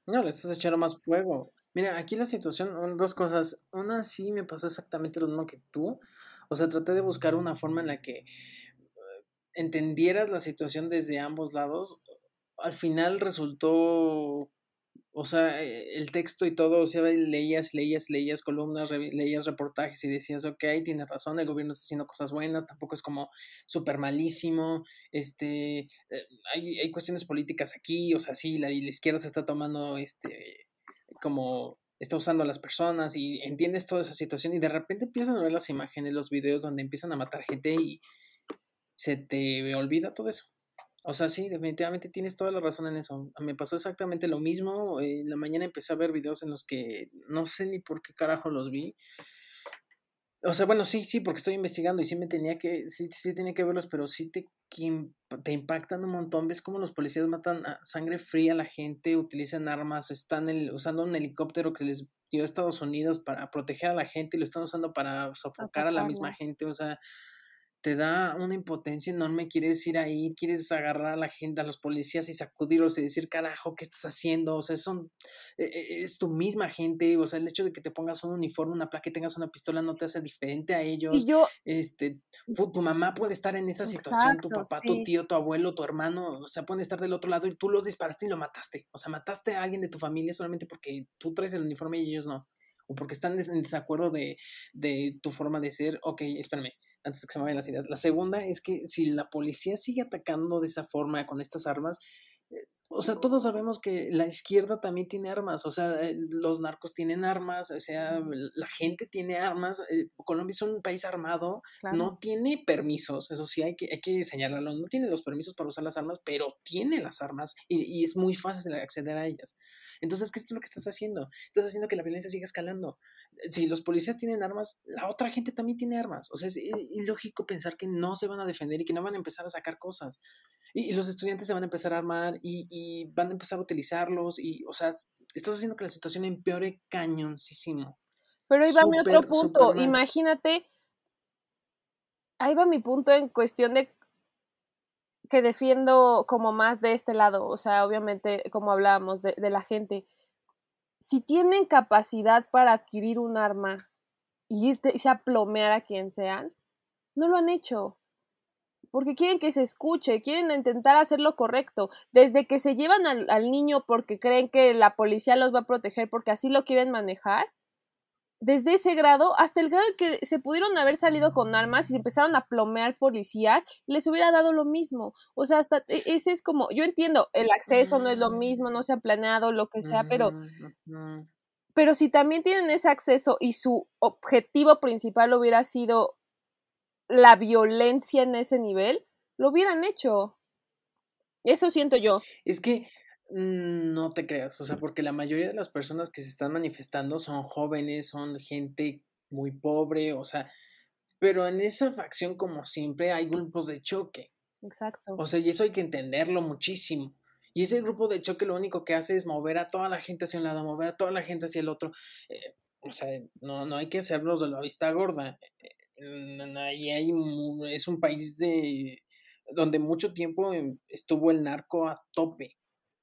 No, le estás echando más fuego. Mira, aquí la situación, dos cosas. Una sí me pasó exactamente lo mismo que tú. O sea, traté de buscar una forma en la que eh, entendieras la situación desde ambos lados. Al final resultó o sea, eh, el texto y todo, o sea, leías, leías, leías columnas, leías reportajes y decías, ok, tiene razón, el gobierno está haciendo cosas buenas, tampoco es como súper malísimo, este, eh, hay, hay, cuestiones políticas aquí, o sea, sí, la, la izquierda se está tomando, este, como está usando a las personas y entiendes toda esa situación y de repente empiezas a ver las imágenes, los videos donde empiezan a matar gente y se te olvida todo eso. O sea, sí, definitivamente tienes toda la razón en eso. Me pasó exactamente lo mismo. En la mañana empecé a ver videos en los que no sé ni por qué carajo los vi. O sea, bueno, sí, sí, porque estoy investigando y sí me tenía que, sí, sí tenía que verlos, pero sí te, te impactan un montón. Ves cómo los policías matan a sangre fría a la gente, utilizan armas, están usando un helicóptero que se les dio a Estados Unidos para proteger a la gente y lo están usando para sofocar a la misma gente. O sea, te da una impotencia enorme, quieres ir ahí, quieres agarrar a la gente, a los policías y sacudirlos y decir, carajo, ¿qué estás haciendo? O sea, son, e, e, es tu misma gente, o sea, el hecho de que te pongas un uniforme, una placa y tengas una pistola no te hace diferente a ellos. Y yo, este, tu, mamá puede estar en esa situación, tu papá, tu tío, tu abuelo, tu hermano, o sea, pueden estar del otro lado y tú lo disparaste y lo mataste. O sea, mataste a alguien de tu familia solamente porque tú traes el uniforme y ellos no o porque están en desacuerdo de, de, tu forma de ser, ok, espérame, antes de que se me vayan las ideas. La segunda es que si la policía sigue atacando de esa forma con estas armas, o sea, todos sabemos que la izquierda también tiene armas, o sea, eh, los narcos tienen armas, o sea, la gente tiene armas. Eh, Colombia es un país armado, no tiene permisos, eso sí hay que, hay que señalarlo, no tiene los permisos para usar las armas, pero tiene las armas y, y es muy fácil acceder a ellas. Entonces, ¿qué es lo que estás haciendo? Estás haciendo que la violencia siga escalando. Si los policías tienen armas, la otra gente también tiene armas. O sea, es ilógico pensar que no se van a defender y que no van a empezar a sacar cosas. Y, los estudiantes se van a empezar a armar y, van a empezar a utilizarlos y, o sea, estás haciendo que la situación empeore cañoncísimo. Pero ahí va mi otro punto. Imagínate, ahí va mi punto en cuestión de que defiendo como más de este lado, o sea, obviamente, como hablábamos de, de la gente, si tienen capacidad para adquirir un arma y irse a plomear a quien sean, no lo han hecho porque quieren que se escuche, quieren intentar hacer lo correcto. Desde que se llevan al, niño porque creen que la policía los va a proteger porque así lo quieren manejar, desde ese grado hasta el grado que se pudieron haber salido con armas y se empezaron a plomear policías, les hubiera dado lo mismo. O sea, hasta e, ese es como, yo entiendo, el acceso no es lo mismo, no se ha planeado, lo que sea, pero... Pero si también tienen ese acceso y su objetivo principal hubiera sido la violencia en ese nivel, lo hubieran hecho. Eso siento yo. Es que mm, no te creas, o sea, porque la mayoría de las personas que se están manifestando son jóvenes, son gente muy pobre, o sea, pero en esa facción, como siempre, hay grupos de choque. Exacto. O sea, y eso hay que entenderlo muchísimo. Y ese grupo de choque lo único que hace es mover a toda la gente hacia un lado, mover a toda la gente hacia el otro. Eh, o sea, no, no hay que hacerlos de la vista gorda. Eh, ahí hay, es un país de donde mucho tiempo em, estuvo el narco a tope.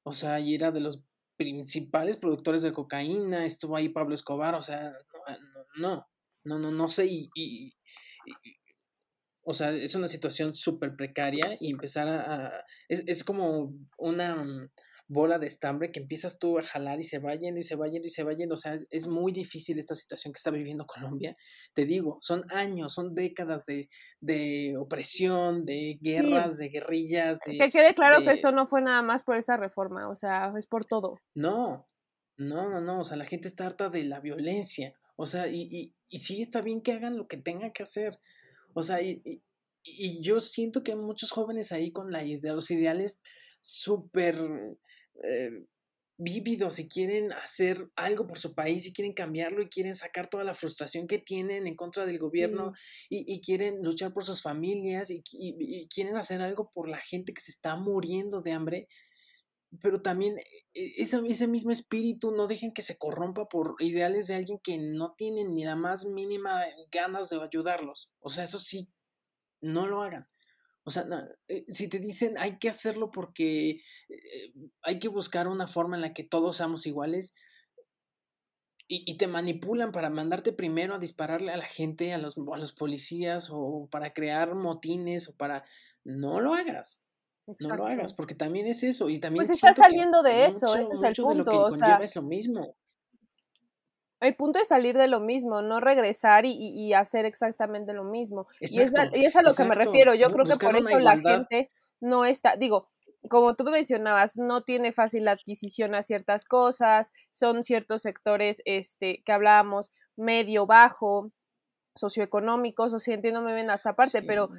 O sea, y era de los principales productores de cocaína, estuvo ahí Pablo Escobar, o sea, no, no, no, no, sé, y, o sea, es una situación súper precaria y empezar a, es, es, como una, bola de estambre que empiezas tú a jalar y se va yendo y se va yendo y se va yendo. O sea, es, muy difícil esta situación que está viviendo Colombia. Te digo, son años, son décadas de, de opresión, de guerras, de guerrillas. que quede claro que esto no fue nada más por esa reforma, o sea, es por todo. No, no, no, no, o sea, la gente está harta de la violencia. O sea, y, y, y sí está bien que hagan lo que tengan que hacer. O sea, y, y, y yo siento que hay muchos jóvenes ahí con la idea, los ideales súper eh, vívidos y quieren hacer algo por su país y quieren cambiarlo y quieren sacar toda la frustración que tienen en contra del gobierno y, quieren luchar por sus familias y, quieren hacer algo por la gente que se está muriendo de hambre. Pero también e, ese, ese mismo espíritu no dejen que se corrompa por ideales de alguien que no tiene ni la más mínima ganas de ayudarlos. O sea, eso sí, no lo hagan. O sea, eh, si te dicen hay que hacerlo porque eh, hay que buscar una forma en la que todos seamos iguales y, te manipulan para mandarte primero a dispararle a la gente, a los, a los policías o para crear motines o para... No lo hagas. No lo hagas, porque también es eso. Y también pues está saliendo de eso, ese es el punto. o sea, es lo mismo. El punto es salir de lo mismo, no regresar y, hacer exactamente lo mismo. y, es a, lo que me refiero. Yo creo que por eso la gente no está, digo, como tú mencionabas, no tiene fácil adquisición a ciertas cosas, son ciertos sectores este, que hablábamos medio, bajo, socioeconómicos, o si entiendo muy bien esa parte, pero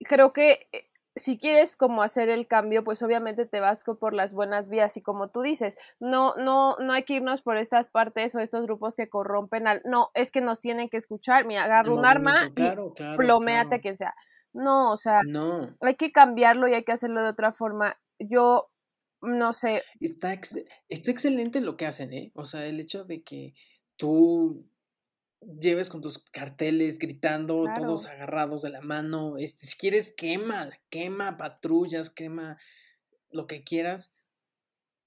creo que eh, si quieres como hacer el cambio, pues obviamente te vas por las buenas vías y como tú dices, no, no, no hay que irnos por estas partes o estos grupos que corrompen al, no, es que nos tienen que escuchar, mira, agarra un arma y ploméate quien sea. No, o sea, no. hay que cambiarlo y hay que hacerlo de otra forma. Yo, no sé. Está, está excelente lo que hacen, ¿eh? O sea, el hecho de que tú lleves con tus carteles gritando, todos agarrados de la mano. Este, si quieres, quema, quema patrullas, quema lo que quieras,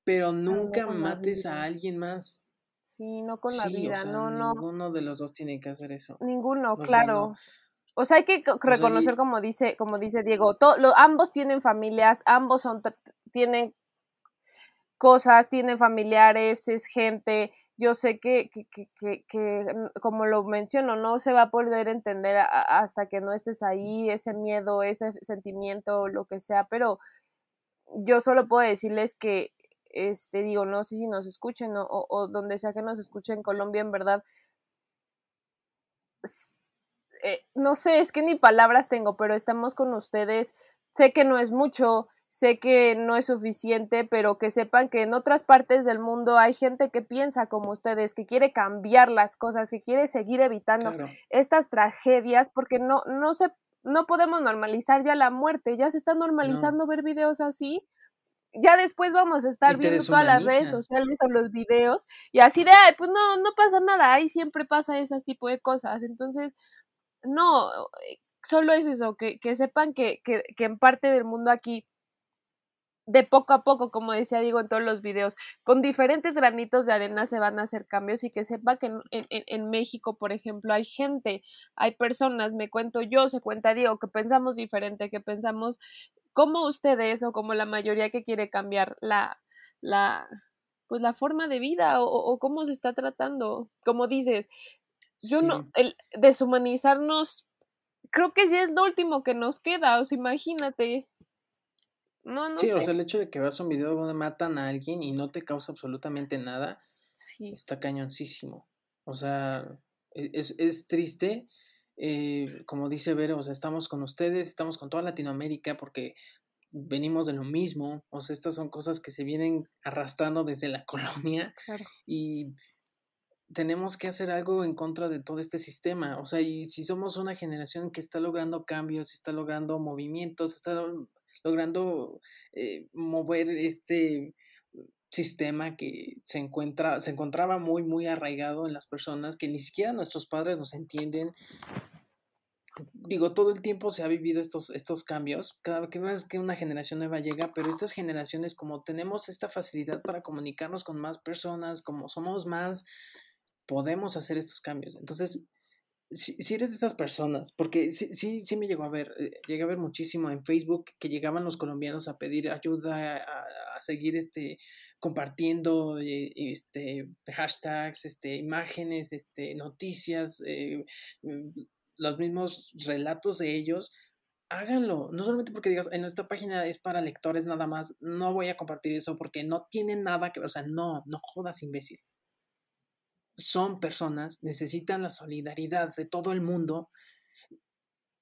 pero nunca mates a alguien más. Sí, no con la vida, no, no. Ninguno de los dos tiene que hacer eso. Ninguno, claro. O sea, hay que reconocer, como dice, como dice Diego, ambos tienen familias, ambos son, tienen cosas, tienen familiares, es gente. Yo sé que, que, que, que, como lo menciono, no se va a poder entender hasta que no estés ahí, ese miedo, ese sentimiento, lo que sea, pero yo solo puedo decirles que, este, digo, no sé si nos escuchen o, donde sea que nos escuchen en Colombia, en verdad, eh, no sé, es que ni palabras tengo, pero estamos con ustedes. Sé que no es mucho, sé que no es suficiente, pero que sepan que en otras partes del mundo hay gente que piensa como ustedes, que quiere cambiar las cosas, que quiere seguir evitando estas tragedias, porque no, no se, no podemos normalizar ya la muerte, ya se está normalizando ver videos así. Ya después vamos a estar viendo todas las redes sociales o los videos y así de, ay, pues no, no pasa nada, ahí siempre pasa ese tipo de cosas. Entonces, no, solo es eso, que, que sepan que, que, que en parte del mundo aquí de poco a poco, como decía digo en todos los videos, con diferentes granitos de arena se van a hacer cambios y que sepa que en, en, en, México, por ejemplo, hay gente, hay personas, me cuento yo, se cuenta Diego, que pensamos diferente, que pensamos como ustedes o como la mayoría que quiere cambiar la, la, pues la forma de vida o, o cómo se está tratando. Como dices, yo no, el deshumanizarnos, creo que sí es lo último que nos queda, o sea, imagínate. No, no sí, o sea, el hecho de que veas un video donde matan a alguien y no te causa absolutamente nada, sí. está cañoncísimo. O sea, e, es, es triste, eh, como dice Vero, o sea, estamos con ustedes, estamos con toda Latinoamérica porque venimos de lo mismo, o sea, estas son cosas que se vienen arrastrando desde la colonia claro. y tenemos que hacer algo en contra de todo este sistema. O sea, y si somos una generación que está logrando cambios, está logrando movimientos, está logrando eh, mover este sistema que se encuentra, se encontraba muy, muy arraigado en las personas, que ni siquiera nuestros padres nos entienden. Digo, todo el tiempo se ha vivido estos, estos cambios, cada vez que una generación nueva llega, pero estas generaciones, como tenemos esta facilidad para comunicarnos con más personas, como somos más podemos hacer estos cambios. Entonces, si, si eres de esas personas, porque sí, sí, sí me llegó a ver, eh, llegué a ver muchísimo en Facebook que llegaban los colombianos a pedir ayuda, a, seguir este, compartiendo eh, este, hashtags, este, imágenes, este, noticias, eh, mm, los mismos relatos de ellos, háganlo. No solamente porque digas, en nuestra página es para lectores nada más, no voy a compartir eso porque no tiene nada que ver. O sea, no, no jodas, imbécil son personas, necesitan la solidaridad de todo el mundo.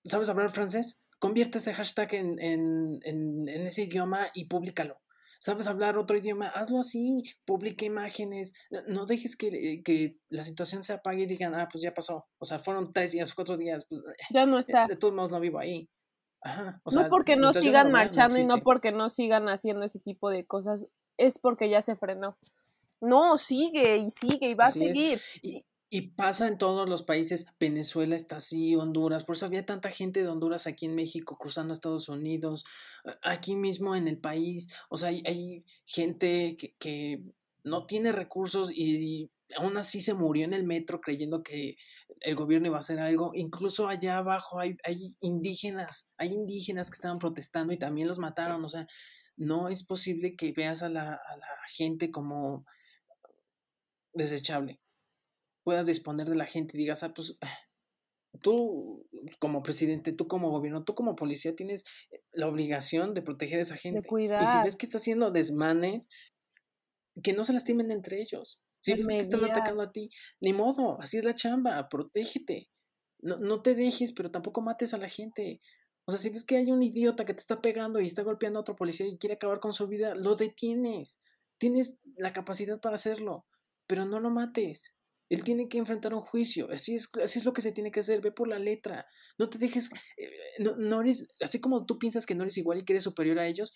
¿Sabes hablar francés? Convierte ese hashtag en, en, en, ese idioma y públicalo. ¿Sabes hablar otro idioma? Hazlo así, publica imágenes. No dejes que, que, la situación se apague y digan, ah, pues ya pasó. O sea, fueron tres días, cuatro días. Pues, ya no está. De, todos modos no vivo ahí. Ajá, no porque no sigan marchando y no porque no sigan haciendo ese tipo de cosas, es porque ya se frenó. No, sigue y sigue y va a seguir. Y, y, pasa en todos los países. Venezuela está así, Honduras. Por eso había tanta gente de Honduras aquí en México cruzando a Estados Unidos. Aquí mismo en el país. O sea, hay, hay gente que, que, no tiene recursos y, aún así se murió en el metro creyendo que el gobierno iba a hacer algo. Incluso allá abajo hay, hay indígenas. Hay indígenas que estaban protestando y también los mataron. O sea, no es posible que veas a la, a la gente como desechable. Puedas disponer de la gente y digas, ah, pues tú como presidente, tú como gobierno, tú como policía tienes la obligación de proteger a esa gente. Y si ves que está haciendo desmanes, que no se lastimen entre ellos. Si ves que están atacando a ti, ni modo, así es la chamba, protégete. No, no te dejes, pero tampoco mates a la gente. O sea, si ves que hay un idiota que te está pegando y está golpeando a otro policía y quiere acabar con su vida, lo detienes. Tienes la capacidad para hacerlo pero no lo mates. Él tiene que enfrentar un juicio. Así es, así es lo que se tiene que hacer. Ve por la letra. No te dejes. Eh, no, no eres. Así como tú piensas que no eres igual y que eres superior a ellos,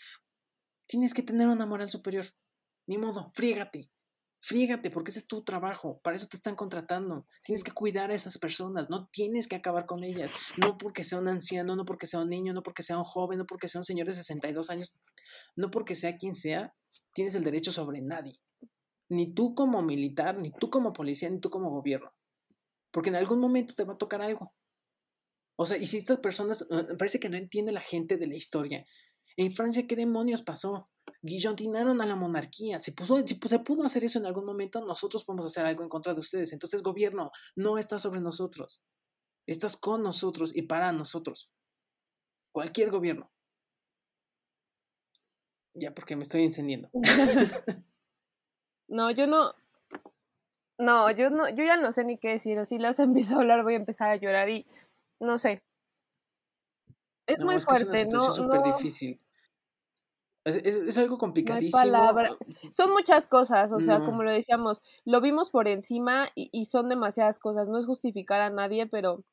tienes que tener una moral superior. Ni modo, frígate. Frígate, porque ese es tu trabajo, para eso te están contratando. Tienes que cuidar a esas personas, no tienes que acabar con ellas, no porque sea un anciano, no porque sea un niño, no porque sea un joven, no porque sea un señor de 62 años, no porque sea quien sea, tienes el derecho sobre nadie. Ni tú como militar, ni tú como policía, ni tú como gobierno. Porque en algún momento te va a tocar algo. O sea, y si estas personas, eh, parece que no entiende la gente de la historia. En Francia, ¿qué demonios pasó? guillotinaron a la monarquía. Si, si se pudo hacer eso en algún momento, nosotros podemos hacer algo en contra de ustedes. Entonces, gobierno, no estás sobre nosotros. Estás con nosotros y para nosotros. Cualquier gobierno. Ya, porque me estoy encendiendo. no, yo no. No, yo no, yo ya no sé ni qué decir. Si los empiezo a hablar, voy a empezar a llorar y no sé. Es muy fuerte, es una súper difícil. Es, algo complicadísimo. Son muchas cosas, o sea, como lo decíamos, lo vimos por encima y, son demasiadas cosas. No es justificar a nadie, pero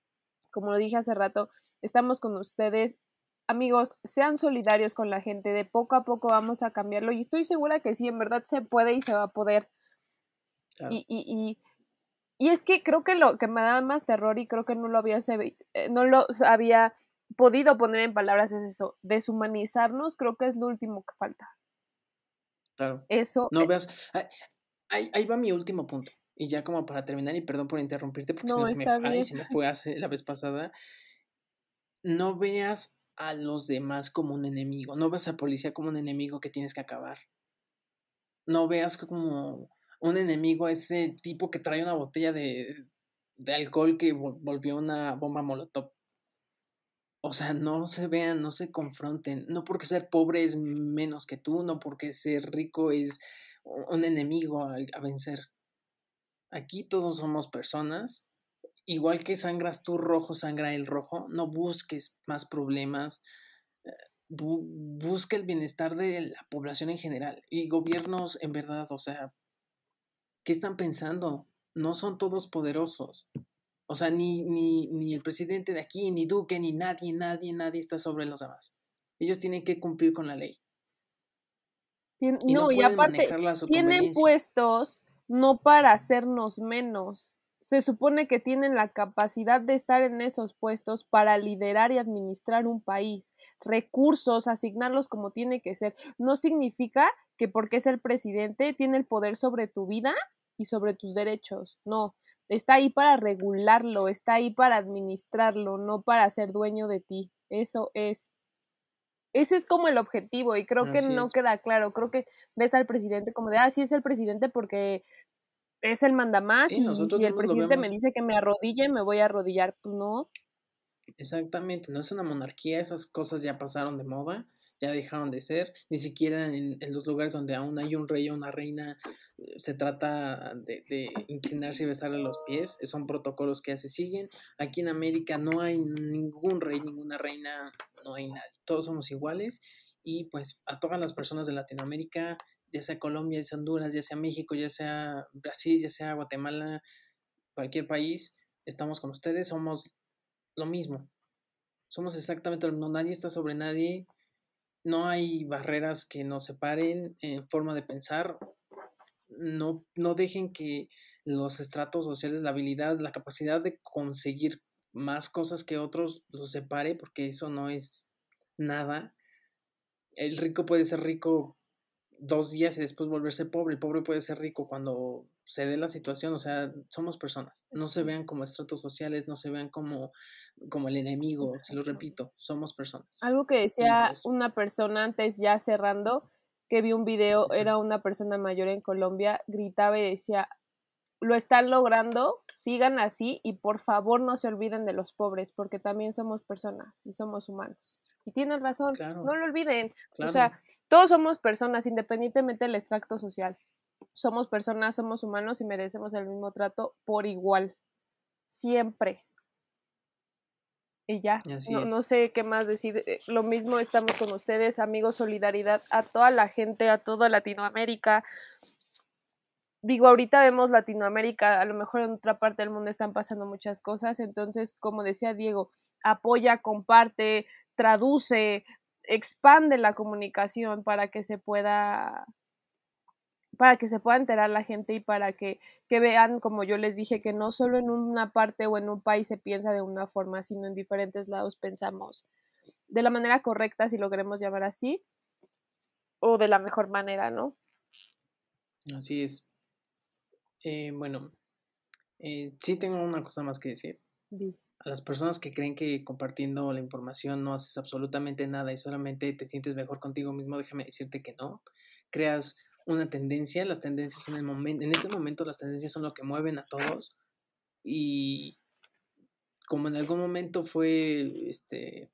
como lo dije hace rato, estamos con ustedes. Amigos, sean solidarios con la gente, de poco a poco vamos a cambiarlo y estoy segura que sí, en verdad se puede y se va a poder. Y, y, y, y, es que creo que lo que me da más terror y creo que no lo había, eh, no lo había podido poner en palabras es eso, deshumanizarnos, creo que es lo último que falta. Claro. Eso. No veas, ahí, ahí, va mi último punto. Y ya como para terminar, y perdón por interrumpirte, porque no, se, me, ay, se me fue hace la vez pasada. No veas a los demás como un enemigo, no veas a policía como un enemigo que tienes que acabar. No veas como un enemigo ese tipo que trae una botella de, de alcohol que volvió una bomba molotov. O sea, no se vean, no se confronten. No porque ser pobre es menos que tú, no porque ser rico es un enemigo a, vencer. Aquí todos somos personas. Igual que sangras tú rojo, sangra el rojo. No busques más problemas. Eh, busca el bienestar de la población en general. Y gobiernos, en verdad, o sea, ¿qué están pensando? No son todos poderosos. O sea, ni, ni, ni el presidente de aquí, ni Duque, ni nadie, nadie, nadie está sobre los demás. Ellos tienen que cumplir con la ley. no, y aparte, tienen puestos no para hacernos menos. Se supone que tienen la capacidad de estar en esos puestos para liderar y administrar un país, recursos, asignarlos como tiene que ser. No significa que porque es el presidente tiene el poder sobre tu vida y sobre tus derechos. No, está ahí para regularlo, está ahí para administrarlo, no para ser dueño de ti. Eso es. Ese es como el objetivo y creo que no queda claro. Creo que ves al presidente como de, ah, sí es el presidente porque es el mandamás y si el presidente me dice que me arrodille, me voy a arrodillar. Pues no. Exactamente, no es una monarquía, esas cosas ya pasaron de moda ya dejaron de ser, ni siquiera en, los lugares donde aún hay un rey o una reina eh, se trata de, inclinarse y besarle los pies, son protocolos que ya se siguen. Aquí en América no hay ningún rey, ninguna reina, no hay nadie, todos somos iguales y pues a todas las personas de Latinoamérica, ya sea Colombia, ya sea Honduras, ya sea México, ya sea Brasil, ya sea Guatemala, cualquier país, estamos con ustedes, somos lo mismo. Somos exactamente lo mismo, nadie está sobre nadie, no hay barreras que nos separen en forma de pensar. No, no dejen que los estratos sociales, la habilidad, la capacidad de conseguir más cosas que otros los separe, porque eso no es nada. El rico puede ser rico dos días y después volverse pobre. El pobre puede ser rico cuando se dé la situación. O sea, somos personas. No se vean como estratos sociales, no se vean como, como el enemigo. Se lo repito, somos personas. Algo que decía una persona antes, ya cerrando, que vi un video, era una persona mayor en Colombia, gritaba y decía, lo están logrando, sigan así y por favor no se olviden de los pobres, porque también somos personas y somos humanos. Y tienen razón, no lo olviden. O sea, todos somos personas, independientemente del extracto social. Somos personas, somos humanos y merecemos el mismo trato por igual. Siempre. Y ya, no, no, sé qué más decir. Eh, lo mismo estamos con ustedes, amigos, solidaridad a toda la gente, a toda Latinoamérica. Digo, ahorita vemos Latinoamérica, a lo mejor en otra parte del mundo están pasando muchas cosas, entonces, como decía Diego, apoya, comparte, traduce, expande la comunicación para que se pueda para que se pueda enterar la gente y para que, que, vean, como yo les dije, que no solo en una parte o en un país se piensa de una forma, sino en diferentes lados pensamos de la manera correcta, si lo queremos llamar así, o de la mejor manera, ¿no? Así es. Eh, bueno, eh, sí tengo una cosa más que decir. A las personas que creen que compartiendo la información no haces absolutamente nada y solamente te sientes mejor contigo mismo, déjame decirte que no. Creas una tendencia, las tendencias en el momento, en este momento las tendencias son lo que mueven a todos y como en algún momento fue este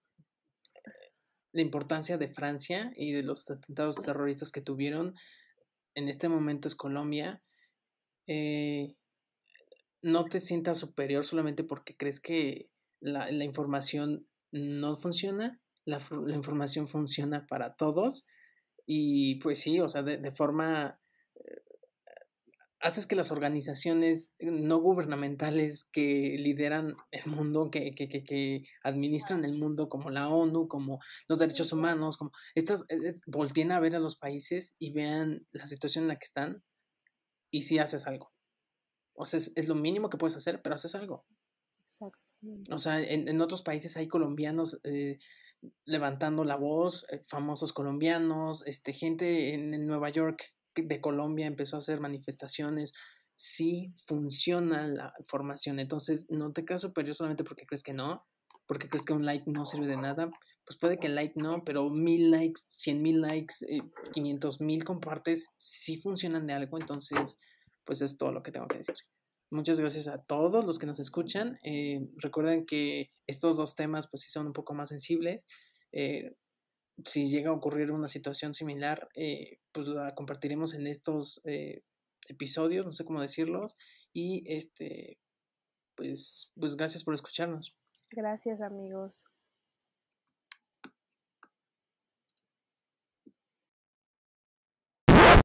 la importancia de Francia y de los atentados terroristas que tuvieron, en este momento es Colombia. Eh, no te sientas superior solamente porque crees que la, información no funciona. La, información funciona para todos. Y pues sí, o sea, de, forma eh, haces que las organizaciones no gubernamentales que lideran el mundo, que, que, que, que, administran el mundo, como la ONU, como los derechos humanos, como estas, volteen a ver a los países y vean la situación en la que están y si haces algo. O sea, es, lo mínimo que puedes hacer, pero haces algo. Exacto. O sea, en, en otros países hay colombianos eh, levantando la voz, eh, famosos colombianos, este, gente en, en Nueva York de Colombia empezó a hacer manifestaciones, sí funciona la formación. Entonces, no te creas superior solamente porque crees que no, porque crees que un like no sirve de nada. Pues puede que el like no, pero mil likes, cien mil likes, eh, quinientos mil compartes, sí funcionan de algo. Entonces, pues es todo lo que tengo que decir. Muchas gracias a todos los que nos escuchan. Eh, recuerden que estos dos temas, pues sí son un poco más sensibles. Eh, si llega a ocurrir una situación similar, eh, pues la compartiremos en estos episodios, no sé cómo decirlos. Y este, pues, pues gracias por escucharnos. Gracias amigos.